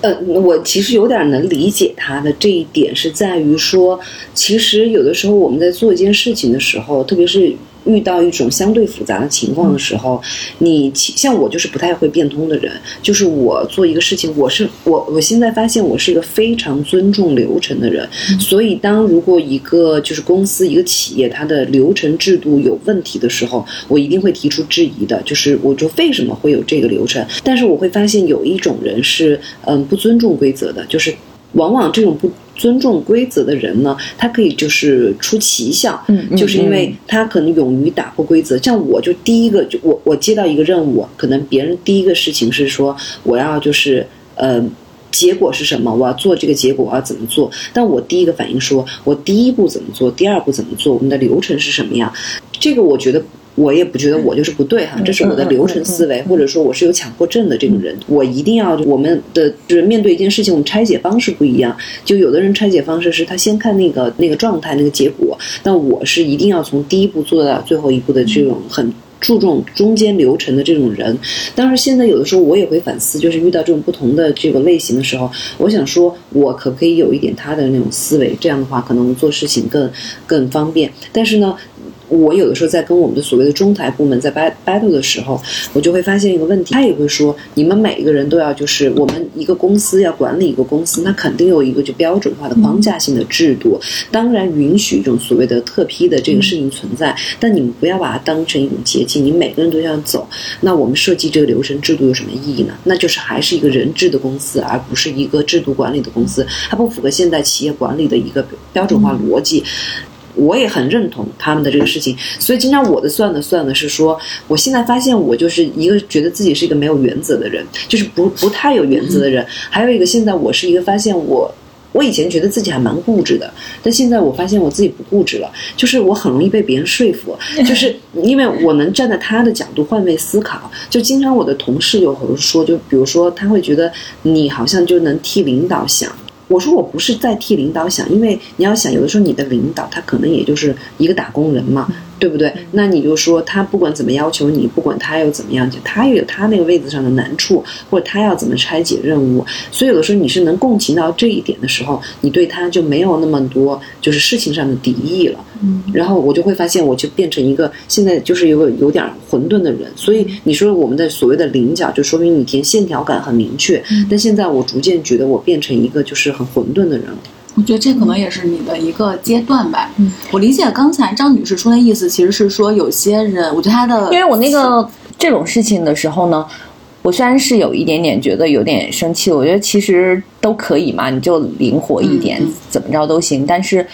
呃，我其实有点能理解他的这一点，是在于说，其实有的时候我们在做一件事情的时候，特别是。遇到一种相对复杂的情况的时候，你像我就是不太会变通的人，就是我做一个事情，我是我我现在发现我是一个非常尊重流程的人，所以当如果一个就是公司一个企业它的流程制度有问题的时候，我一定会提出质疑的，就是我就为什么会有这个流程？但是我会发现有一种人是嗯不尊重规则的，就是往往这种不。尊重规则的人呢，他可以就是出奇效，嗯，就是因为他可能勇于打破规则。像我就第一个，就我我接到一个任务，可能别人第一个事情是说我要就是呃结果是什么，我要做这个结果我要怎么做，但我第一个反应说我第一步怎么做，第二步怎么做，我们的流程是什么样，这个我觉得。我也不觉得我就是不对哈，这是我的流程思维，或者说我是有强迫症的这种人，我一定要我们的就是面对一件事情，我们拆解方式不一样。就有的人拆解方式是他先看那个那个状态那个结果，那我是一定要从第一步做到最后一步的这种很注重中间流程的这种人。但是现在有的时候我也会反思，就是遇到这种不同的这个类型的时候，我想说我可不可以有一点他的那种思维？这样的话可能做事情更更方便。但是呢。我有的时候在跟我们的所谓的中台部门在 battle 的时候，我就会发现一个问题，他也会说，你们每一个人都要就是我们一个公司要管理一个公司，那肯定有一个就标准化的框架性的制度，当然允许这种所谓的特批的这个事情存在，但你们不要把它当成一种捷径，你每个人都要走，那我们设计这个流程制度有什么意义呢？那就是还是一个人治的公司，而不是一个制度管理的公司，它不符合现代企业管理的一个标准化逻辑。我也很认同他们的这个事情，所以经常我的算的算的是说，我现在发现我就是一个觉得自己是一个没有原则的人，就是不不太有原则的人。还有一个，现在我是一个发现我，我以前觉得自己还蛮固执的，但现在我发现我自己不固执了，就是我很容易被别人说服，就是因为我能站在他的角度换位思考。就经常我的同事有时候说，就比如说他会觉得你好像就能替领导想。我说我不是在替领导想，因为你要想，有的时候你的领导他可能也就是一个打工人嘛。对不对？那你就说他不管怎么要求你，不管他又怎么样，他又有他那个位子上的难处，或者他要怎么拆解任务。所以有的时候你是能共情到这一点的时候，你对他就没有那么多就是事情上的敌意了。嗯，然后我就会发现，我就变成一个现在就是有个有点混沌的人。所以你说我们的所谓的棱角，就说明你填线条感很明确。但现在我逐渐觉得我变成一个就是很混沌的人。我觉得这可能也是你的一个阶段吧。嗯，我理解刚才张女士说的意思，其实是说有些人，我觉得她的，因为我那个这种事情的时候呢，我虽然是有一点点觉得有点生气，我觉得其实都可以嘛，你就灵活一点，怎么着都行。但是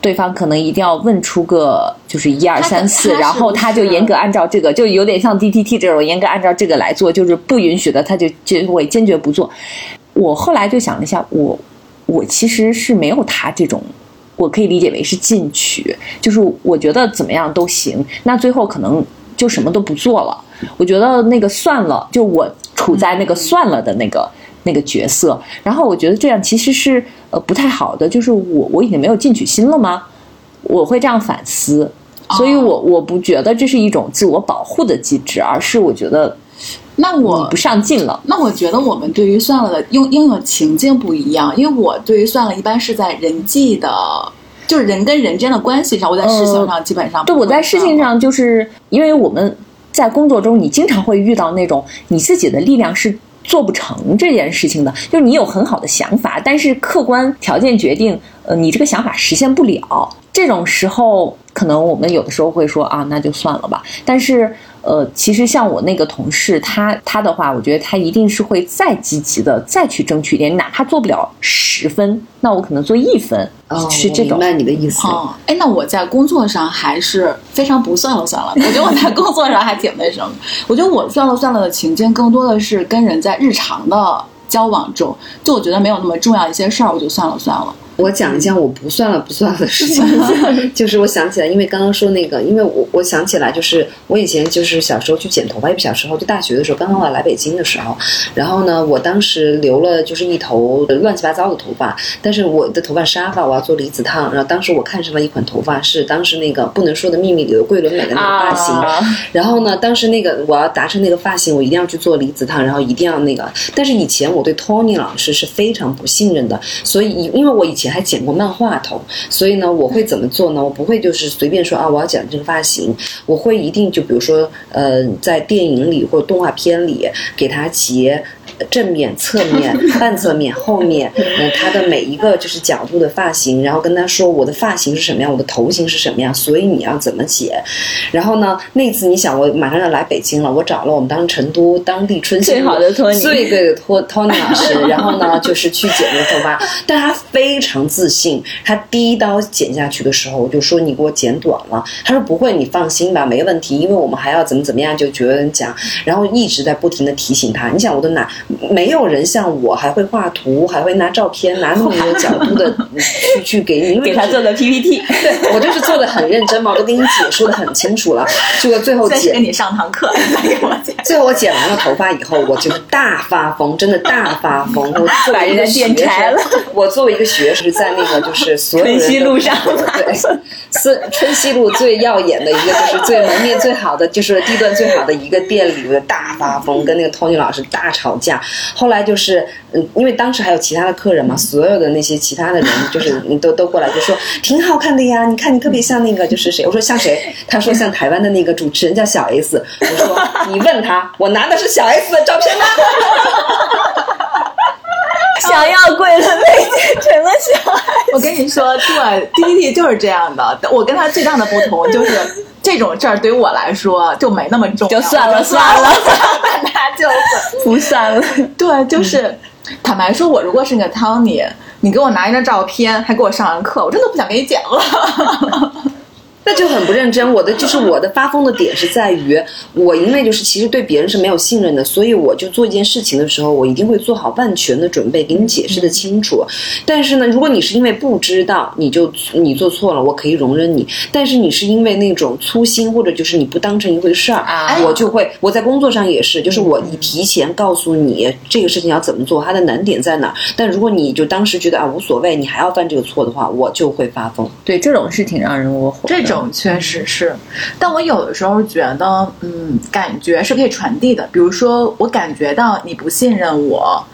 对方可能一定要问出个就是一二三四，然后他就严格按照这个，就有点像 D T T 这种严格按照这个来做，就是不允许的，他就就会坚决不做。我后来就想了一下，我。我其实是没有他这种，我可以理解为是进取，就是我觉得怎么样都行。那最后可能就什么都不做了。我觉得那个算了，就我处在那个算了的那个那个角色。然后我觉得这样其实是呃不太好的，就是我我已经没有进取心了吗？我会这样反思，所以我我不觉得这是一种自我保护的机制，而是我觉得。那我不上进了。那我觉得我们对于算了的应应用情境不一样，因为我对于算了，一般是在人际的，就是人跟人之间的关系上。我在事情上基本上，对我在事情上，就是因为我们在工作中，你经常会遇到那种你自己的力量是做不成这件事情的，就是你有很好的想法，但是客观条件决定，呃，你这个想法实现不了。这种时候，可能我们有的时候会说啊，那就算了吧。但是，呃，其实像我那个同事，他他的话，我觉得他一定是会再积极的再去争取一点，哪怕做不了十分，那我可能做一分，是这种。明白你的意思。哦，哎，那我在工作上还是非常不算了算了。我觉得我在工作上还挺那什么。我觉得我算了算了的情境，更多的是跟人在日常的交往中，就我觉得没有那么重要一些事儿，我就算了算了。我讲一件我不算了不算了的事情，就是我想起来，因为刚刚说那个，因为我我想起来，就是我以前就是小时候去剪头发，因为小时候就大学的时候，刚刚我来北京的时候，然后呢，我当时留了就是一头乱七八糟的头发，但是我的头发沙发我要做离子烫，然后当时我看上了一款头发，是当时那个不能说的秘密里的桂纶镁的那个发型，啊然后呢，当时那个我要达成那个发型，我一定要去做离子烫，然后一定要那个。但是以前我对 Tony 老师是非常不信任的，所以因为我以前还剪过漫画头，所以呢，我会怎么做呢？我不会就是随便说啊，我要剪这个发型，我会一定就比如说呃，在电影里或者动画片里给他截。正面、侧面、半侧面、后面，嗯，他的每一个就是角度的发型，然后跟他说我的发型是什么样，我的头型是什么样，所以你要怎么剪。然后呢，那次你想我马上要来北京了，我找了我们当时成都当地春熙最好的托尼。最对的托 Tony 老师，然后呢就是去剪这个头发，但他非常自信，他第一刀剪下去的时候，我就说你给我剪短了，他说不会，你放心吧，没问题，因为我们还要怎么怎么样，就觉得讲，然后一直在不停的提醒他，你想我都拿，没有人像我还会画图，还会拿照片，拿那么多角度的去去给你，因为给他做个 PPT，对我就是做的很认真嘛，我都给你解说的很清楚了，结果最后剪再是跟你上堂课。最后我剪完了头发以后，我就大发疯，真的大发疯。我作把人家电学柴了生，我作为一个学生，在那个就是所有人春熙路上对，是春熙路最耀眼的一个，就是最门面最好的，就是地段最好的一个店里，我大发疯，跟那个 Tony 老师大吵架。后来就是，嗯，因为当时还有其他的客人嘛，所有的那些其他的人就是嗯都都过来就说挺好看的呀，你看你特别像那个就是谁？我说像谁？他说像台湾的那个主持人叫小 S。我说你问他，我拿的是小 S 的照片吗？想要贵了妹姐成了小孩。我跟你说，对，D D 就是这样的。我跟他最大的不同就是，这种事儿对于我来说就没那么重要，就算了算了但他就会。不算了，对，就是坦白说，我如果是个 Tony，你给我拿一张照片，还给我上完课，我真的不想给你剪了。那就很不认真。我的就是我的发疯的点是在于，我因为就是其实对别人是没有信任的，所以我就做一件事情的时候，我一定会做好万全的准备，给你解释的清楚。但是呢，如果你是因为不知道，你就你做错了，我可以容忍你。但是你是因为那种粗心，或者就是你不当成一回事儿，啊我就会我在工作上也是，就是我一提前告诉你这个事情要怎么做，它的难点在哪儿。但如果你就当时觉得啊无所谓，你还要犯这个错的话，我就会发疯。对这种是挺让人窝火的。这种确实是，但我有的时候觉得，嗯，感觉是可以传递的。比如说，我感觉到你不信任我，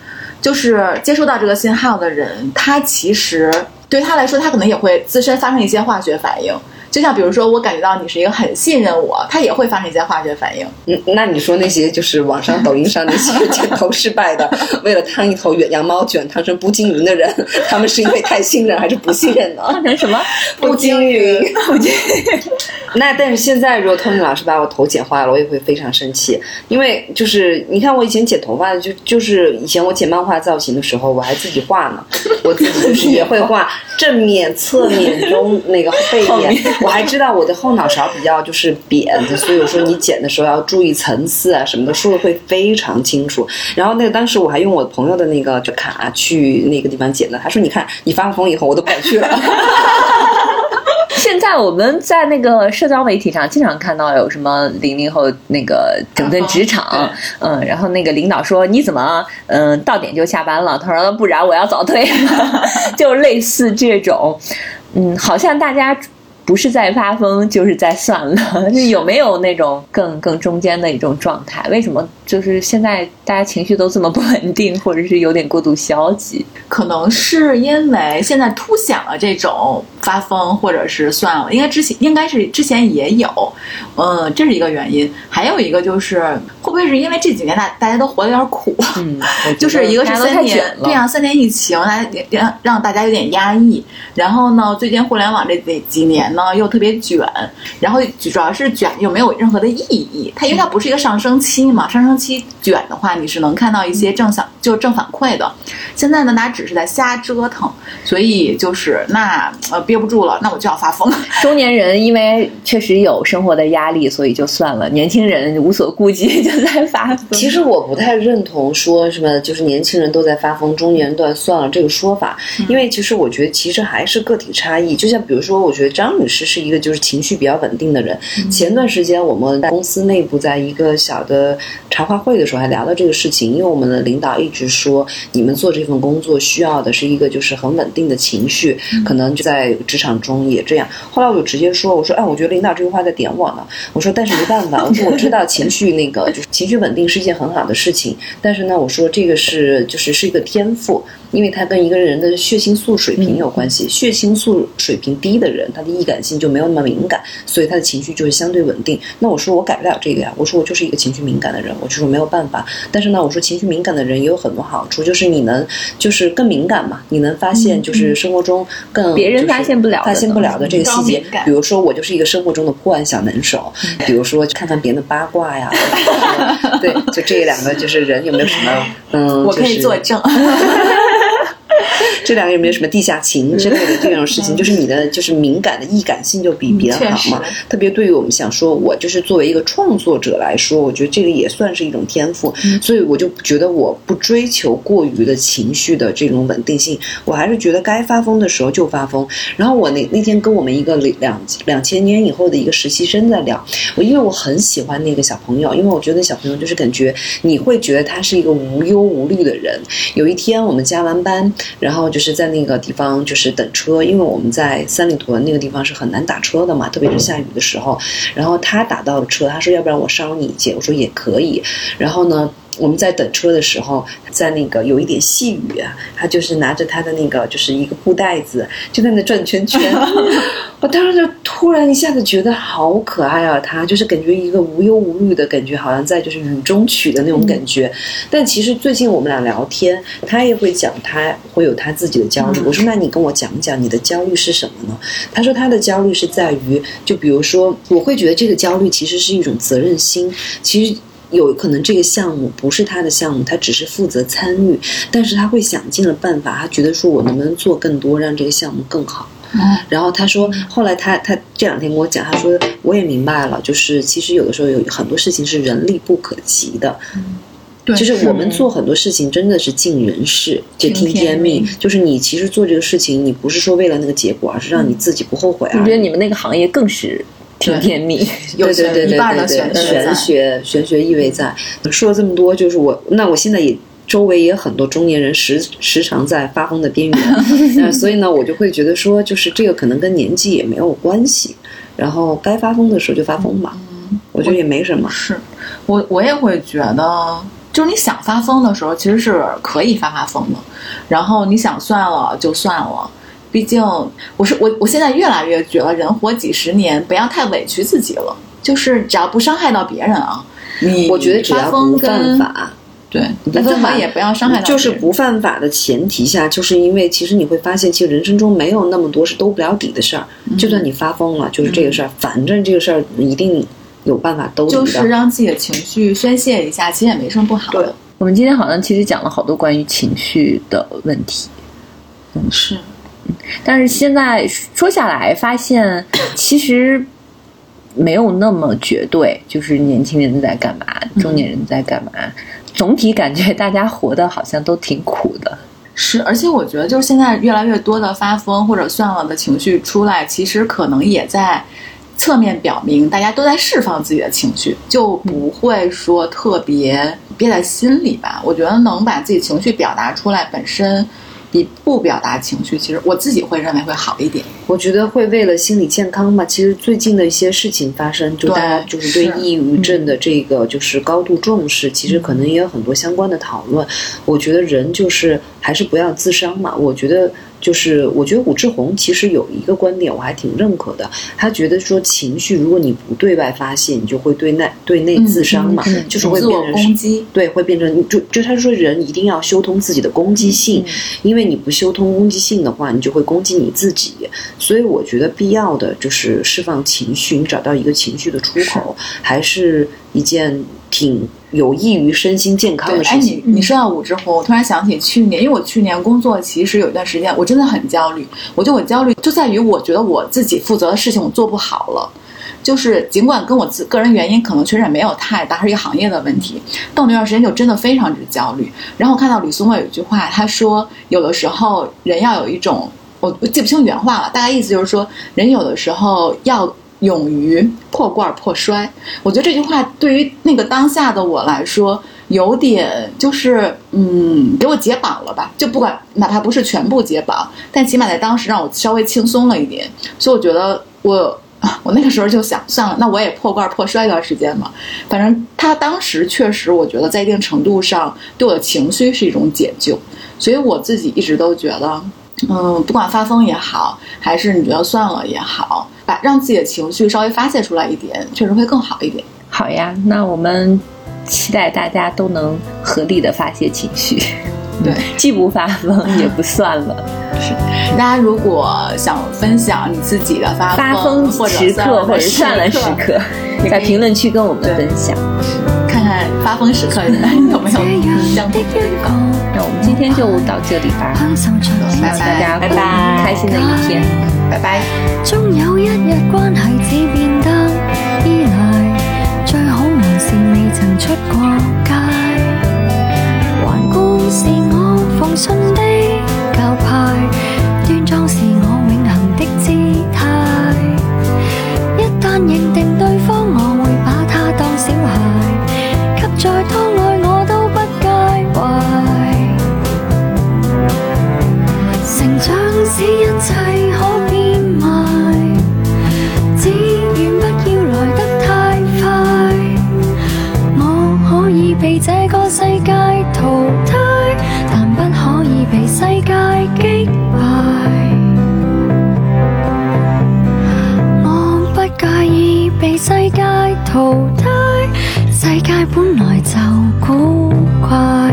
就是接收到这个信号的人，他其实对他来说，他可能也会自身发生一些化学反应。就像比如说，我感觉到你是一个很信任我，他也会发生一些化学反应。嗯，那你说那些就是网上、抖音上那些 剪头失败的，为了烫一头远羊毛卷烫成不均匀的人，他们是因为太信任还是不信任呢？烫成什么？步惊云，步惊云。那但是现在，如果 Tony 老师把我头剪坏了，我也会非常生气，因为就是你看我以前剪头发，就就是以前我剪漫画造型的时候，我还自己画呢，我自己就是也会画正面、侧面、中那个背面，我还知道我的后脑勺比较就是扁的，所以我说你剪的时候要注意层次啊什么的，说的会非常清楚。然后那个当时我还用我朋友的那个卡去那个地方剪的，他说你看你发疯以后我都不敢去了。现在我们在那个社交媒体上经常看到有什么零零后那个整顿职场，嗯，然后那个领导说你怎么嗯到点就下班了？他说不然我要早退，就类似这种，嗯，好像大家。不是在发疯，就是在算了。就有没有那种更更中间的一种状态？为什么就是现在大家情绪都这么不稳定，或者是有点过度消极？可能是因为现在凸显了这种发疯，或者是算了，应该之前应该是之前也有，嗯，这是一个原因。还有一个就是会不会是因为这几年大大家都活得有点苦，嗯，就是一个是三年对啊，三年疫情，大家让让大家有点压抑。然后呢，最近互联网这这几年呢又特别卷，然后主要是卷又没有任何的意义。它因为它不是一个上升期嘛，上升期卷的话，你是能看到一些正向就正反馈的。现在呢，它只是在瞎折腾，所以就是那呃憋不住了，那我就要发疯。中年人因为确实有生活的压力，所以就算了；年轻人无所顾忌 就在发疯。其实我不太认同说什么就是年轻人都在发疯，中年人都在算了这个说法，因为其实我觉得其实还是个体差异。就像比如说，我觉得张女士是一个就是情绪比较稳定的人。前段时间我们在公司内部在一个小的茶话会的时候还聊到这个事情，因为我们的领导一直说你们做这份工作需要的是一个就是很稳定的情绪，可能就在职场中也这样。后来我就直接说，我说哎，我觉得领导这句话在点我呢。我说但是没办法，我说我知道情绪那个就是情绪稳定是一件很好的事情，但是呢，我说这个是就是是一个天赋。因为它跟一个人的血清素水平有关系，血清素水平低的人，他的易感性就没有那么敏感，所以他的情绪就是相对稳定。那我说我改不了这个呀，我说我就是一个情绪敏感的人，我就说没有办法。但是呢，我说情绪敏感的人也有很多好处，就是你能就是更敏感嘛，你能发现就是生活中更别人发现不了发现不了的这个细节。比如说我就是一个生活中的破案小能手，比如说看看别人的八卦呀，对，就这两个就是人有没有什么嗯，我可以作证。这两个有没有什么地下情之类的这种事情？就是你的就是敏感的易感性就比别人好嘛。特别对于我们想说，我就是作为一个创作者来说，我觉得这个也算是一种天赋。所以我就觉得我不追求过于的情绪的这种稳定性，我还是觉得该发疯的时候就发疯。然后我那那天跟我们一个两两千年以后的一个实习生在聊，我因为我很喜欢那个小朋友，因为我觉得小朋友就是感觉你会觉得他是一个无忧无虑的人。有一天我们加完班。然后就是在那个地方就是等车，因为我们在三里屯那个地方是很难打车的嘛，特别是下雨的时候。然后他打到了车，他说要不然我捎你一截，我说也可以。然后呢？我们在等车的时候，在那个有一点细雨啊，他就是拿着他的那个就是一个布袋子，就在那转圈圈。我当时就突然一下子觉得好可爱啊，他就是感觉一个无忧无虑的感觉，好像在就是雨中曲的那种感觉。但其实最近我们俩聊天，他也会讲他会有他自己的焦虑。我说那你跟我讲讲你的焦虑是什么呢？他说他的焦虑是在于，就比如说我会觉得这个焦虑其实是一种责任心，其实。有可能这个项目不是他的项目，他只是负责参与，但是他会想尽了办法，他觉得说我能不能做更多，让这个项目更好。然后他说，后来他他这两天跟我讲，他说我也明白了，就是其实有的时候有很多事情是人力不可及的。对，就是我们做很多事情真的是尽人事，就听天命。就是你其实做这个事情，你不是说为了那个结果，而是让你自己不后悔啊。我觉得你们那个行业更是。挺甜蜜，对对对对对对，玄学玄学意味在。说了这么多，就是我那我现在也周围也很多中年人时时常在发疯的边缘，那所以呢，我就会觉得说，就是这个可能跟年纪也没有关系，然后该发疯的时候就发疯吧。嗯，我觉得也没什么。是我我也会觉得，就是你想发疯的时候，其实是可以发发疯的，然后你想算了就算了。毕竟，我是我，我现在越来越觉得，人活几十年，不要太委屈自己了。就是只要不伤害到别人啊，你我觉得只要不犯法，对，最好也不要伤害到。就是不犯法的前提下，就是因为其实你会发现，其实人生中没有那么多是兜不了底的事儿。就算你发疯了，就是这个事儿，反正这个事儿一定有办法兜。就是让自己的情绪宣泄一下，其实也没什么不好的。我们今天好像其实讲了好多关于情绪的问题，嗯，是。但是现在说下来，发现 其实没有那么绝对。就是年轻人在干嘛，中年人在干嘛，总体感觉大家活的好像都挺苦的。是，而且我觉得，就是现在越来越多的发疯或者算了的情绪出来，其实可能也在侧面表明，大家都在释放自己的情绪，就不会说特别憋在心里吧。我觉得能把自己情绪表达出来，本身。比不表达情绪，其实我自己会认为会好一点。我觉得会为了心理健康嘛。其实最近的一些事情发生，就大家就是对抑郁症的这个就是高度重视。其实可能也有很多相关的讨论。我觉得人就是还是不要自伤嘛。我觉得。就是我觉得武志红其实有一个观点我还挺认可的，他觉得说情绪如果你不对外发泄，你就会对内对内自伤嘛，嗯就是会变成攻击。对，会变成就就他说人一定要修通自己的攻击性，因为你不修通攻击性的话，你就会攻击你自己。所以我觉得必要的就是释放情绪，你找到一个情绪的出口，还是一件挺有益于身心健康的事情你。你说到五之后，我突然想起去年，因为我去年工作其实有一段时间，我真的很焦虑。我觉得我焦虑就在于我觉得我自己负责的事情我做不好了。就是尽管跟我自个人原因可能确实也没有太大，是一个行业的问题，但我那段时间就真的非常之焦虑。然后我看到李松蔚有一句话，他说有的时候人要有一种，我我记不清原话了，大概意思就是说，人有的时候要勇于破罐破摔。我觉得这句话对于那个当下的我来说，有点就是嗯，给我解绑了吧？就不管哪怕不是全部解绑，但起码在当时让我稍微轻松了一点。所以我觉得我。我那个时候就想，算了，那我也破罐破摔一段时间嘛。反正他当时确实，我觉得在一定程度上对我的情绪是一种解救，所以我自己一直都觉得，嗯，不管发疯也好，还是你觉得算了也好，把让自己的情绪稍微发泄出来一点，确实会更好一点。好呀，那我们期待大家都能合理的发泄情绪，对，既不发疯也不算了。是大家如果想分享你自己的发发疯时刻或者算了时刻，刻，在评论区跟我们分享。发疯时刻有没有相同的地方。那我们今天就到这里吧，希望大家拜拜开心的一天。拜拜。终有一日關係只變得依賴，最好還是未曾出過街。頑固是我奉信的教派，世界本来就古怪。